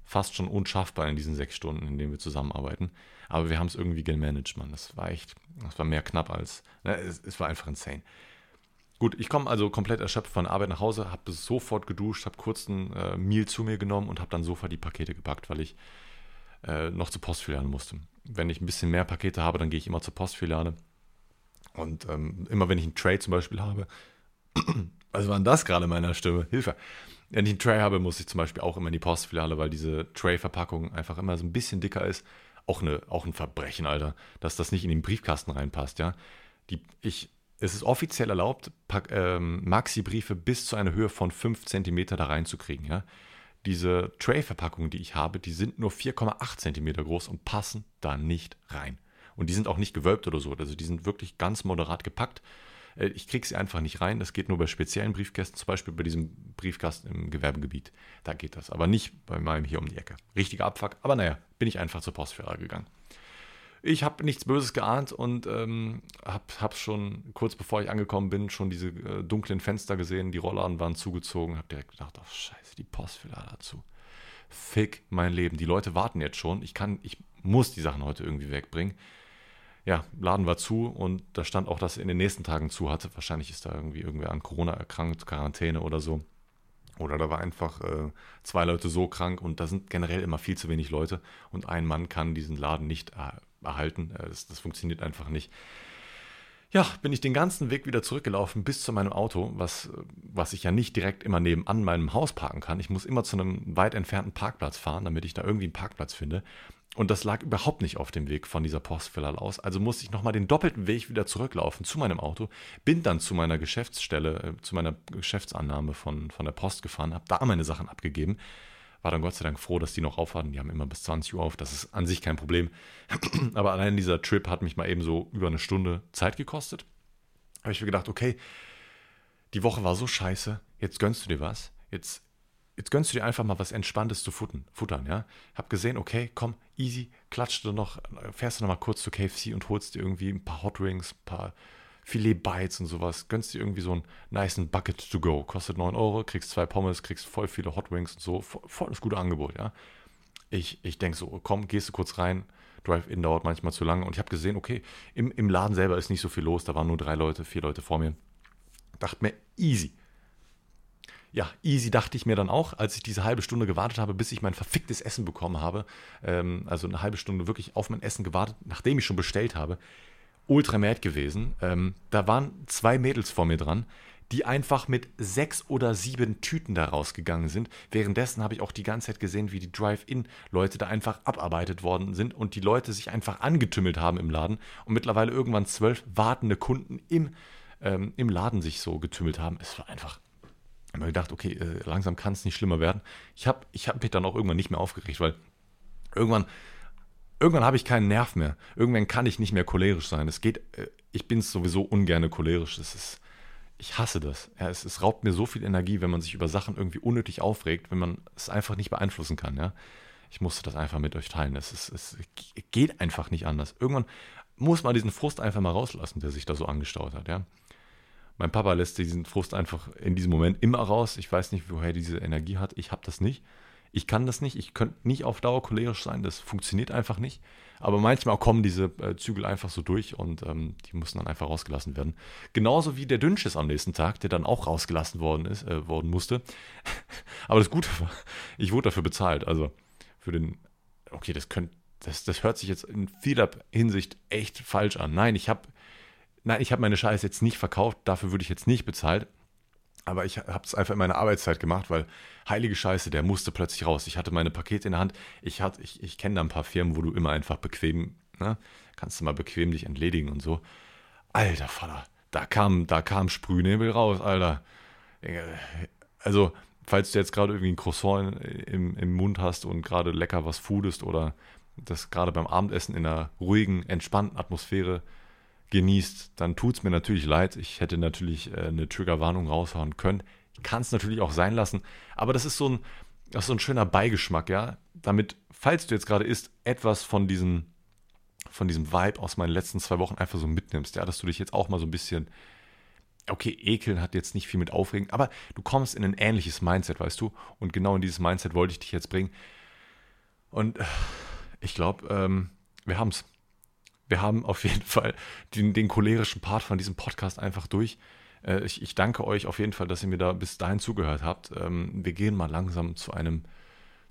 Fast schon unschaffbar in diesen sechs Stunden, in denen wir zusammenarbeiten. Aber wir haben es irgendwie gemanagt, Mann. Das war echt, das war mehr knapp als, ne, es, es war einfach insane. Gut, ich komme also komplett erschöpft von Arbeit nach Hause, habe sofort geduscht, habe kurz ein äh, Meal zu mir genommen und habe dann sofort die Pakete gepackt, weil ich äh, noch zur Postfiliale musste. Wenn ich ein bisschen mehr Pakete habe, dann gehe ich immer zur Postfiliale. Und ähm, immer wenn ich einen Tray zum Beispiel habe, was war denn das gerade in meiner Stimme? Hilfe. Wenn ich einen Tray habe, muss ich zum Beispiel auch immer in die Postfiliale, weil diese Tray-Verpackung einfach immer so ein bisschen dicker ist. Auch, eine, auch ein Verbrechen, Alter, dass das nicht in den Briefkasten reinpasst, ja. Die, ich, es ist offiziell erlaubt, ähm, Maxi-Briefe bis zu einer Höhe von 5 cm da reinzukriegen, ja. Diese Tray-Verpackungen, die ich habe, die sind nur 4,8 cm groß und passen da nicht rein. Und die sind auch nicht gewölbt oder so. Also die sind wirklich ganz moderat gepackt. Äh, ich kriege sie einfach nicht rein. Das geht nur bei speziellen Briefkästen, zum Beispiel bei diesem Briefkasten im Gewerbegebiet. Da geht das. Aber nicht bei meinem hier um die Ecke. Richtiger Abfuck. Aber naja, bin ich einfach zur Postfiliale gegangen. Ich habe nichts Böses geahnt und ähm, habe schon kurz bevor ich angekommen bin, schon diese äh, dunklen Fenster gesehen. Die Rollladen waren zugezogen. Habe direkt gedacht, oh scheiße, die Postfiliale dazu. Fick mein Leben. Die Leute warten jetzt schon. Ich kann, ich muss die Sachen heute irgendwie wegbringen ja, Laden war zu und da stand auch, dass er in den nächsten Tagen zu hatte. Wahrscheinlich ist da irgendwie irgendwer an Corona erkrankt, Quarantäne oder so. Oder da war einfach äh, zwei Leute so krank und da sind generell immer viel zu wenig Leute und ein Mann kann diesen Laden nicht er erhalten. Äh, das, das funktioniert einfach nicht. Ja, bin ich den ganzen Weg wieder zurückgelaufen bis zu meinem Auto, was, was ich ja nicht direkt immer nebenan meinem Haus parken kann. Ich muss immer zu einem weit entfernten Parkplatz fahren, damit ich da irgendwie einen Parkplatz finde. Und das lag überhaupt nicht auf dem Weg von dieser Postfiliale aus. Also musste ich nochmal den doppelten Weg wieder zurücklaufen zu meinem Auto, bin dann zu meiner Geschäftsstelle, äh, zu meiner Geschäftsannahme von, von der Post gefahren, habe da meine Sachen abgegeben. War dann Gott sei Dank froh, dass die noch aufhatten. Die haben immer bis 20 Uhr auf. Das ist an sich kein Problem. Aber allein dieser Trip hat mich mal eben so über eine Stunde Zeit gekostet. Habe ich mir gedacht, okay, die Woche war so scheiße, jetzt gönnst du dir was. Jetzt jetzt gönnst du dir einfach mal was Entspanntes zu futtern, futtern ja. Hab gesehen, okay, komm, easy, klatscht du noch, fährst du noch mal kurz zu KFC und holst dir irgendwie ein paar Hot Wings, ein paar Filet Bites und sowas, gönnst dir irgendwie so einen nice Bucket to go, kostet 9 Euro, kriegst zwei Pommes, kriegst voll viele Hot Wings und so, voll das gute Angebot, ja. Ich, ich denke so, komm, gehst du kurz rein, Drive-In dauert manchmal zu lange und ich habe gesehen, okay, im, im Laden selber ist nicht so viel los, da waren nur drei Leute, vier Leute vor mir. Dachte mir, easy, ja, easy dachte ich mir dann auch, als ich diese halbe Stunde gewartet habe, bis ich mein verficktes Essen bekommen habe. Ähm, also eine halbe Stunde wirklich auf mein Essen gewartet, nachdem ich schon bestellt habe. Ultra mad gewesen. Ähm, da waren zwei Mädels vor mir dran, die einfach mit sechs oder sieben Tüten da rausgegangen sind. Währenddessen habe ich auch die ganze Zeit gesehen, wie die Drive-In-Leute da einfach abarbeitet worden sind und die Leute sich einfach angetümmelt haben im Laden und mittlerweile irgendwann zwölf wartende Kunden im, ähm, im Laden sich so getümmelt haben. Es war einfach habe mir gedacht, okay, äh, langsam kann es nicht schlimmer werden. Ich habe ich hab mich dann auch irgendwann nicht mehr aufgeregt, weil irgendwann, irgendwann habe ich keinen Nerv mehr. Irgendwann kann ich nicht mehr cholerisch sein. Es geht, äh, ich bin sowieso ungern cholerisch. Das ist, ich hasse das. Ja, es, es, raubt mir so viel Energie, wenn man sich über Sachen irgendwie unnötig aufregt, wenn man es einfach nicht beeinflussen kann. Ja? Ich musste das einfach mit euch teilen. Es, ist, es geht einfach nicht anders. Irgendwann muss man diesen Frust einfach mal rauslassen, der sich da so angestaut hat. Ja? Mein Papa lässt diesen Frust einfach in diesem Moment immer raus. Ich weiß nicht, woher diese Energie hat. Ich habe das nicht. Ich kann das nicht. Ich könnte nicht auf Dauer cholerisch sein. Das funktioniert einfach nicht. Aber manchmal kommen diese äh, Zügel einfach so durch und ähm, die müssen dann einfach rausgelassen werden. Genauso wie der Dünnschiss am nächsten Tag, der dann auch rausgelassen worden ist, äh, worden musste. Aber das Gute war, ich wurde dafür bezahlt. Also für den, okay, das könnte, das, das hört sich jetzt in vieler Hinsicht echt falsch an. Nein, ich habe nein, ich habe meine Scheiße jetzt nicht verkauft, dafür würde ich jetzt nicht bezahlt. Aber ich habe es einfach in meiner Arbeitszeit gemacht, weil heilige Scheiße, der musste plötzlich raus. Ich hatte meine Pakete in der Hand. Ich, ich, ich kenne da ein paar Firmen, wo du immer einfach bequem, ne, kannst du mal bequem dich entledigen und so. Alter Vater, da kam, da kam Sprühnebel raus, Alter. Also, falls du jetzt gerade irgendwie ein Croissant im, im Mund hast und gerade lecker was foodest oder das gerade beim Abendessen in einer ruhigen, entspannten Atmosphäre genießt, dann tut es mir natürlich leid. Ich hätte natürlich äh, eine Triggerwarnung raushauen können. Ich kann es natürlich auch sein lassen, aber das ist so ein, das ist so ein schöner Beigeschmack, ja. Damit, falls du jetzt gerade isst, etwas von diesem, von diesem Vibe aus meinen letzten zwei Wochen einfach so mitnimmst, ja, dass du dich jetzt auch mal so ein bisschen, okay, ekeln hat jetzt nicht viel mit Aufregen, aber du kommst in ein ähnliches Mindset, weißt du? Und genau in dieses Mindset wollte ich dich jetzt bringen. Und ich glaube, ähm, wir haben es wir haben auf jeden Fall den, den cholerischen Part von diesem Podcast einfach durch. Äh, ich, ich, danke euch auf jeden Fall, dass ihr mir da bis dahin zugehört habt. Ähm, wir gehen mal langsam zu einem,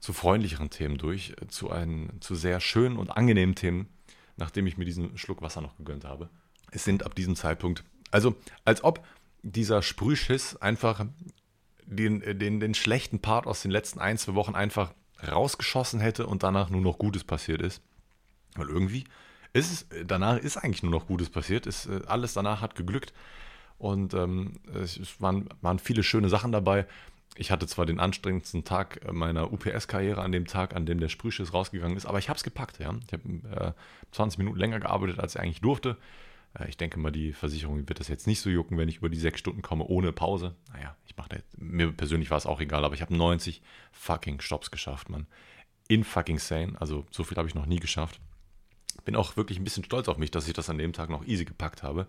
zu freundlicheren Themen durch, äh, zu, ein, zu sehr schönen und angenehmen Themen, nachdem ich mir diesen Schluck Wasser noch gegönnt habe. Es sind ab diesem Zeitpunkt, also als ob dieser Sprühschiss einfach den, den, den schlechten Part aus den letzten ein, zwei Wochen einfach rausgeschossen hätte und danach nur noch Gutes passiert ist. Weil irgendwie es, danach ist eigentlich nur noch Gutes passiert. Ist, äh, alles danach hat geglückt. Und ähm, es waren, waren viele schöne Sachen dabei ich hatte zwar den anstrengendsten Tag meiner UPS-Karriere an dem Tag, an dem der Sprühschiss rausgegangen ist, aber ich habe es gepackt. Ja? Ich habe äh, 20 Minuten länger gearbeitet, als ich eigentlich durfte. Äh, ich denke mal, die Versicherung wird das jetzt nicht so jucken, wenn ich über die sechs Stunden komme ohne Pause. Naja, ich mache mir persönlich war es auch egal, aber ich habe 90 fucking Stops geschafft, Mann. In fucking sane. Also so viel habe ich noch nie geschafft. Bin auch wirklich ein bisschen stolz auf mich, dass ich das an dem Tag noch easy gepackt habe.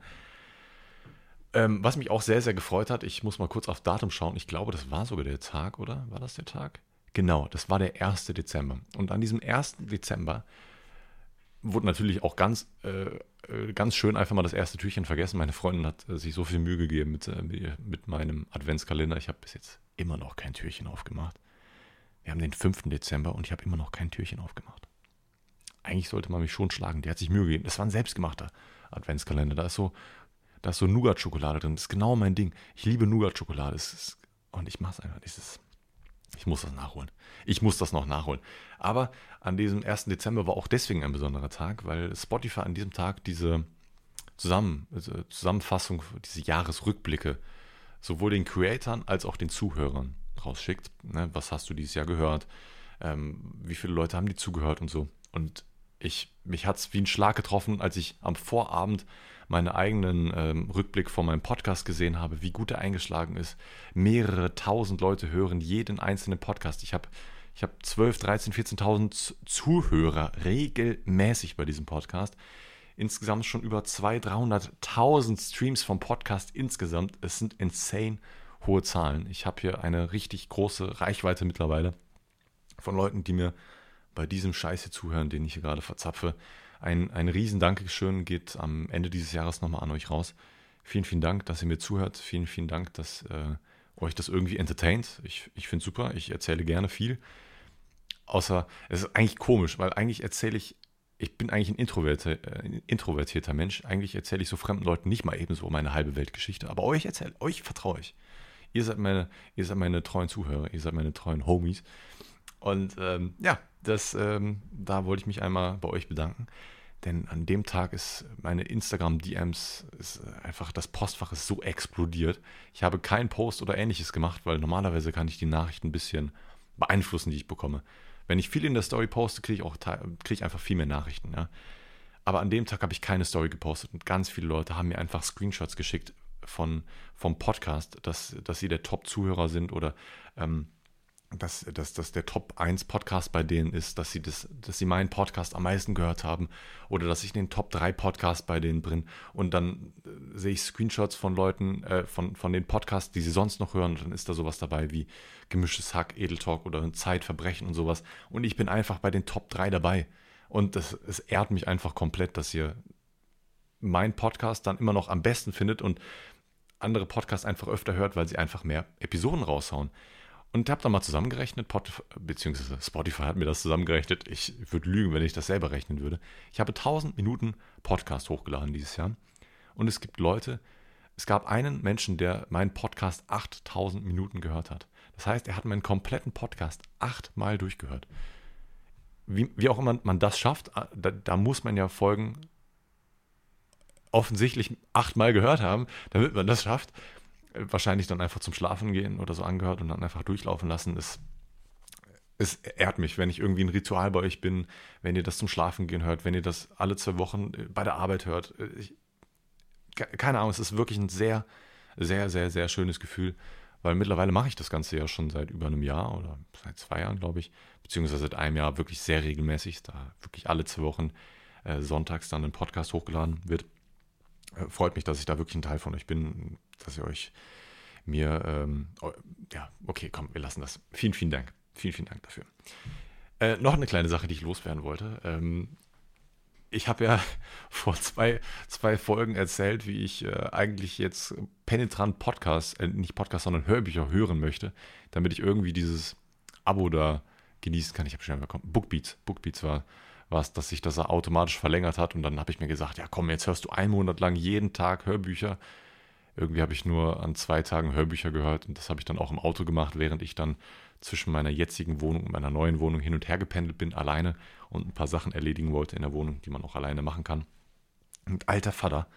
Ähm, was mich auch sehr, sehr gefreut hat, ich muss mal kurz auf Datum schauen. Ich glaube, das war sogar der Tag, oder? War das der Tag? Genau, das war der 1. Dezember. Und an diesem 1. Dezember wurde natürlich auch ganz, äh, äh, ganz schön einfach mal das erste Türchen vergessen. Meine Freundin hat äh, sich so viel Mühe gegeben mit, äh, mit meinem Adventskalender. Ich habe bis jetzt immer noch kein Türchen aufgemacht. Wir haben den 5. Dezember und ich habe immer noch kein Türchen aufgemacht. Eigentlich sollte man mich schon schlagen. Die hat sich Mühe gegeben. Das war ein selbstgemachter Adventskalender. Da ist so da ist so Nougat-Schokolade drin. Das ist genau mein Ding. Ich liebe Nougat-Schokolade. Und ich mache es einfach. Dieses, ich muss das nachholen. Ich muss das noch nachholen. Aber an diesem 1. Dezember war auch deswegen ein besonderer Tag, weil Spotify an diesem Tag diese Zusammen, also Zusammenfassung, diese Jahresrückblicke sowohl den Creatoren als auch den Zuhörern rausschickt. Ne, was hast du dieses Jahr gehört? Ähm, wie viele Leute haben die zugehört und so? Und ich, mich hat es wie ein Schlag getroffen, als ich am Vorabend meinen eigenen ähm, Rückblick von meinem Podcast gesehen habe, wie gut er eingeschlagen ist. Mehrere tausend Leute hören jeden einzelnen Podcast. Ich habe ich hab 12, 13, 14.000 Zuhörer regelmäßig bei diesem Podcast. Insgesamt schon über 200.000, 300.000 Streams vom Podcast insgesamt. Es sind insane hohe Zahlen. Ich habe hier eine richtig große Reichweite mittlerweile von Leuten, die mir bei diesem Scheiße zuhören, den ich hier gerade verzapfe. Ein, ein riesen Dankeschön geht am Ende dieses Jahres nochmal an euch raus. Vielen, vielen Dank, dass ihr mir zuhört. Vielen, vielen Dank, dass äh, euch das irgendwie entertaint. Ich, ich finde es super. Ich erzähle gerne viel. Außer, es ist eigentlich komisch, weil eigentlich erzähle ich, ich bin eigentlich ein, Introverte, äh, ein introvertierter Mensch. Eigentlich erzähle ich so fremden Leuten nicht mal ebenso meine halbe Weltgeschichte. Aber euch erzähle, euch vertraue ich. Ihr seid meine, ihr seid meine treuen Zuhörer, ihr seid meine treuen Homies. Und ähm, ja, das, ähm, da wollte ich mich einmal bei euch bedanken. Denn an dem Tag ist meine Instagram-DMs, einfach das Postfach ist so explodiert. Ich habe keinen Post oder ähnliches gemacht, weil normalerweise kann ich die Nachrichten ein bisschen beeinflussen, die ich bekomme. Wenn ich viel in der Story poste, kriege ich auch kriege ich einfach viel mehr Nachrichten. Ja. Aber an dem Tag habe ich keine Story gepostet und ganz viele Leute haben mir einfach Screenshots geschickt von, vom Podcast, dass, dass sie der Top-Zuhörer sind oder ähm, dass, dass, dass der Top 1 Podcast bei denen ist, dass sie, das, dass sie meinen Podcast am meisten gehört haben oder dass ich den Top 3 Podcast bei denen bin. Und dann äh, sehe ich Screenshots von Leuten, äh, von, von den Podcasts, die sie sonst noch hören. Und dann ist da sowas dabei wie Gemischtes Hack, Edeltalk oder Zeitverbrechen und sowas. Und ich bin einfach bei den Top 3 dabei. Und das, es ehrt mich einfach komplett, dass ihr meinen Podcast dann immer noch am besten findet und andere Podcasts einfach öfter hört, weil sie einfach mehr Episoden raushauen. Und habe dann mal zusammengerechnet, beziehungsweise Spotify hat mir das zusammengerechnet. Ich würde lügen, wenn ich das selber rechnen würde. Ich habe 1000 Minuten Podcast hochgeladen dieses Jahr. Und es gibt Leute, es gab einen Menschen, der meinen Podcast 8000 Minuten gehört hat. Das heißt, er hat meinen kompletten Podcast achtmal durchgehört. Wie, wie auch immer man das schafft, äh, da, da muss man ja Folgen offensichtlich achtmal gehört haben, damit man das schafft wahrscheinlich dann einfach zum Schlafen gehen oder so angehört und dann einfach durchlaufen lassen. Es, es ehrt mich, wenn ich irgendwie ein Ritual bei euch bin, wenn ihr das zum Schlafen gehen hört, wenn ihr das alle zwei Wochen bei der Arbeit hört. Ich, keine Ahnung, es ist wirklich ein sehr, sehr, sehr, sehr schönes Gefühl, weil mittlerweile mache ich das Ganze ja schon seit über einem Jahr oder seit zwei Jahren, glaube ich, beziehungsweise seit einem Jahr wirklich sehr regelmäßig, da wirklich alle zwei Wochen äh, sonntags dann ein Podcast hochgeladen wird. Äh, freut mich, dass ich da wirklich ein Teil von euch bin, dass ihr euch mir, ähm, ja, okay, komm, wir lassen das. Vielen, vielen Dank. Vielen, vielen Dank dafür. Äh, noch eine kleine Sache, die ich loswerden wollte. Ähm, ich habe ja vor zwei, zwei Folgen erzählt, wie ich äh, eigentlich jetzt penetrant Podcast, äh, nicht Podcast, sondern Hörbücher hören möchte, damit ich irgendwie dieses Abo da genießen kann. Ich habe schon bekommen. Bookbeats. Bookbeats war was, dass sich das automatisch verlängert hat. Und dann habe ich mir gesagt, ja komm, jetzt hörst du einen Monat lang jeden Tag Hörbücher. Irgendwie habe ich nur an zwei Tagen Hörbücher gehört und das habe ich dann auch im Auto gemacht, während ich dann zwischen meiner jetzigen Wohnung und meiner neuen Wohnung hin und her gependelt bin, alleine und ein paar Sachen erledigen wollte in der Wohnung, die man auch alleine machen kann. Und alter Vater,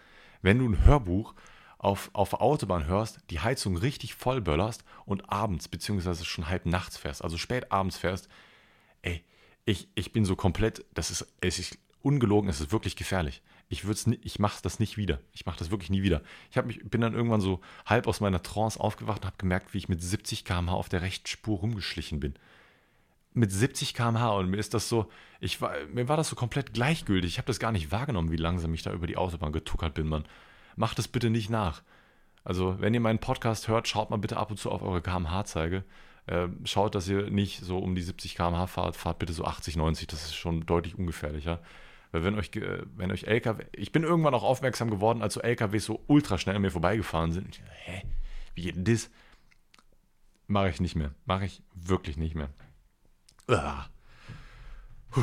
wenn du ein Hörbuch auf, auf der Autobahn hörst, die Heizung richtig voll böllerst und abends, beziehungsweise schon halb nachts fährst, also spät abends fährst, ey, ich, ich bin so komplett, das ist, es ist ungelogen, es ist wirklich gefährlich. Ich ich mache das nicht wieder. Ich mache das wirklich nie wieder. Ich mich, bin dann irgendwann so halb aus meiner Trance aufgewacht und habe gemerkt, wie ich mit 70 km/h auf der rechten Spur rumgeschlichen bin. Mit 70 km/h und mir ist das so, ich war, mir war das so komplett gleichgültig. Ich habe das gar nicht wahrgenommen, wie langsam ich da über die Autobahn getuckert bin, Mann. Macht es bitte nicht nach. Also, wenn ihr meinen Podcast hört, schaut mal bitte ab und zu auf eure kmh-Zeige. Äh, schaut, dass ihr nicht so um die 70 km/h fahrt, fahrt bitte so 80, 90, das ist schon deutlich ungefährlicher. Weil wenn euch, wenn euch LKW, ich bin irgendwann auch aufmerksam geworden, als so LKWs so ultra schnell an mir vorbeigefahren sind. Ich, hä, wie geht denn das? Mache ich nicht mehr. Mache ich wirklich nicht mehr. Uah. Puh.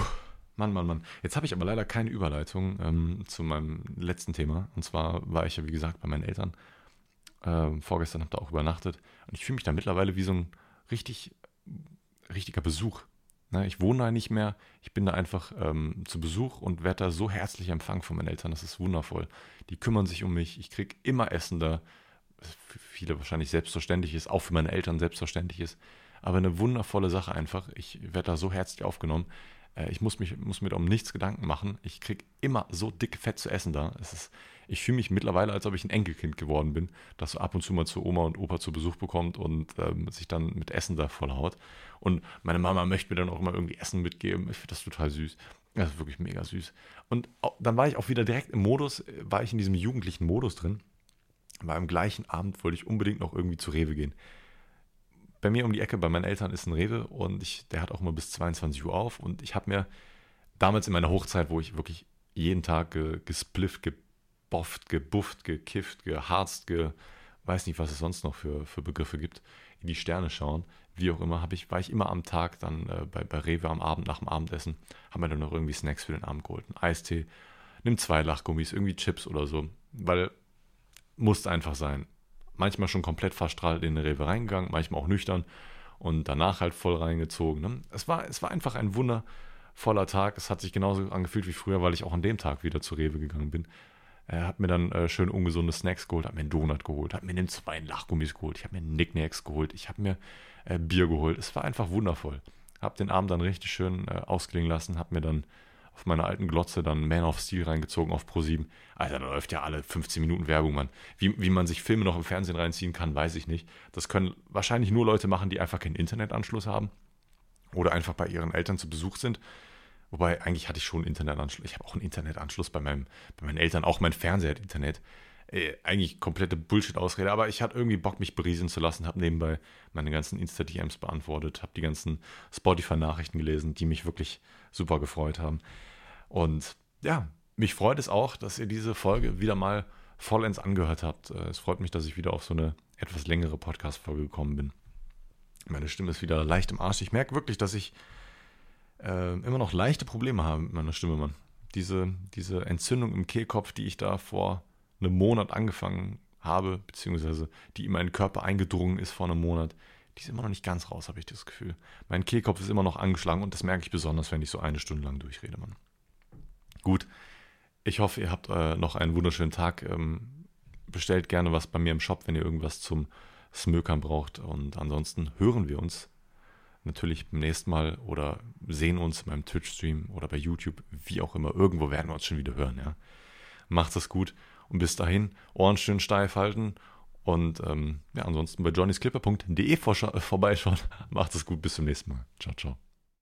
Mann, Mann, Mann. Jetzt habe ich aber leider keine Überleitung ähm, zu meinem letzten Thema. Und zwar war ich ja, wie gesagt, bei meinen Eltern. Ähm, vorgestern habe da auch übernachtet. Und ich fühle mich da mittlerweile wie so ein richtig, richtiger Besuch. Ne, ich wohne da nicht mehr, ich bin da einfach ähm, zu Besuch und werde da so herzlich empfangen von meinen Eltern. Das ist wundervoll. Die kümmern sich um mich, ich kriege immer Essen da, was für viele wahrscheinlich selbstverständlich ist, auch für meine Eltern selbstverständlich ist. Aber eine wundervolle Sache einfach. Ich werde da so herzlich aufgenommen. Äh, ich muss, mich, muss mir um nichts Gedanken machen. Ich kriege immer so dick Fett zu essen da. Es ist, ich fühle mich mittlerweile, als ob ich ein Enkelkind geworden bin, das so ab und zu mal zu Oma und Opa zu Besuch bekommt und ähm, sich dann mit Essen da vollhaut. Und meine Mama möchte mir dann auch immer irgendwie Essen mitgeben. Ich finde das total süß. Das ist wirklich mega süß. Und dann war ich auch wieder direkt im Modus, äh, war ich in diesem jugendlichen Modus drin. War am gleichen Abend wollte ich unbedingt noch irgendwie zu Rewe gehen. Bei mir um die Ecke, bei meinen Eltern ist ein Rewe und ich, der hat auch immer bis 22 Uhr auf. Und ich habe mir damals in meiner Hochzeit, wo ich wirklich jeden Tag ge, gesplifft, gebofft, gebufft, gekifft, geharzt, ge, weiß nicht, was es sonst noch für, für Begriffe gibt, in die Sterne schauen. Wie auch immer, ich, war ich immer am Tag dann äh, bei, bei Rewe am Abend nach dem Abendessen, haben wir dann noch irgendwie Snacks für den Abend geholt. Ein Eistee, nimm zwei Lachgummis, irgendwie Chips oder so. Weil muss einfach sein. Manchmal schon komplett verstrahlt in den Rewe reingegangen, manchmal auch nüchtern und danach halt voll reingezogen. Ne? Es, war, es war einfach ein wundervoller Tag. Es hat sich genauso angefühlt wie früher, weil ich auch an dem Tag wieder zu Rewe gegangen bin. Er hat mir dann äh, schön ungesunde Snacks geholt, hat mir einen Donut geholt, hat mir den zwei Lachgummis geholt, ich habe mir Nicknacks geholt, ich habe mir äh, Bier geholt. Es war einfach wundervoll. Habe den Abend dann richtig schön äh, ausklingen lassen, habe mir dann auf meiner alten Glotze dann Man of Steel reingezogen auf Pro7. Alter, da läuft ja alle 15 Minuten Werbung, Mann. Wie, wie man sich Filme noch im Fernsehen reinziehen kann, weiß ich nicht. Das können wahrscheinlich nur Leute machen, die einfach keinen Internetanschluss haben oder einfach bei ihren Eltern zu Besuch sind. Wobei, eigentlich hatte ich schon einen Internetanschluss. Ich habe auch einen Internetanschluss bei, meinem, bei meinen Eltern. Auch mein Fernseher hat Internet. Äh, eigentlich komplette Bullshit-Ausrede. Aber ich hatte irgendwie Bock, mich berieseln zu lassen. Habe nebenbei meine ganzen Insta-DMs beantwortet. Habe die ganzen Spotify-Nachrichten gelesen, die mich wirklich super gefreut haben. Und ja, mich freut es auch, dass ihr diese Folge wieder mal vollends angehört habt. Äh, es freut mich, dass ich wieder auf so eine etwas längere Podcast-Folge gekommen bin. Meine Stimme ist wieder leicht im Arsch. Ich merke wirklich, dass ich äh, immer noch leichte Probleme habe mit meiner Stimme, Mann. Diese, diese Entzündung im Kehlkopf, die ich da vor einem Monat angefangen habe, beziehungsweise die in meinen Körper eingedrungen ist vor einem Monat, die ist immer noch nicht ganz raus, habe ich das Gefühl. Mein Kehlkopf ist immer noch angeschlagen und das merke ich besonders, wenn ich so eine Stunde lang durchrede, Mann. Gut, ich hoffe, ihr habt äh, noch einen wunderschönen Tag. Ähm, bestellt gerne was bei mir im Shop, wenn ihr irgendwas zum Smökern braucht. Und ansonsten hören wir uns natürlich beim nächsten Mal oder sehen uns meinem Twitch-Stream oder bei YouTube, wie auch immer. Irgendwo werden wir uns schon wieder hören, ja. Macht es gut und bis dahin Ohren schön steif halten und ähm, ja, ansonsten bei johnnysclipper.de vorbeischauen. Macht es gut, bis zum nächsten Mal. Ciao, ciao.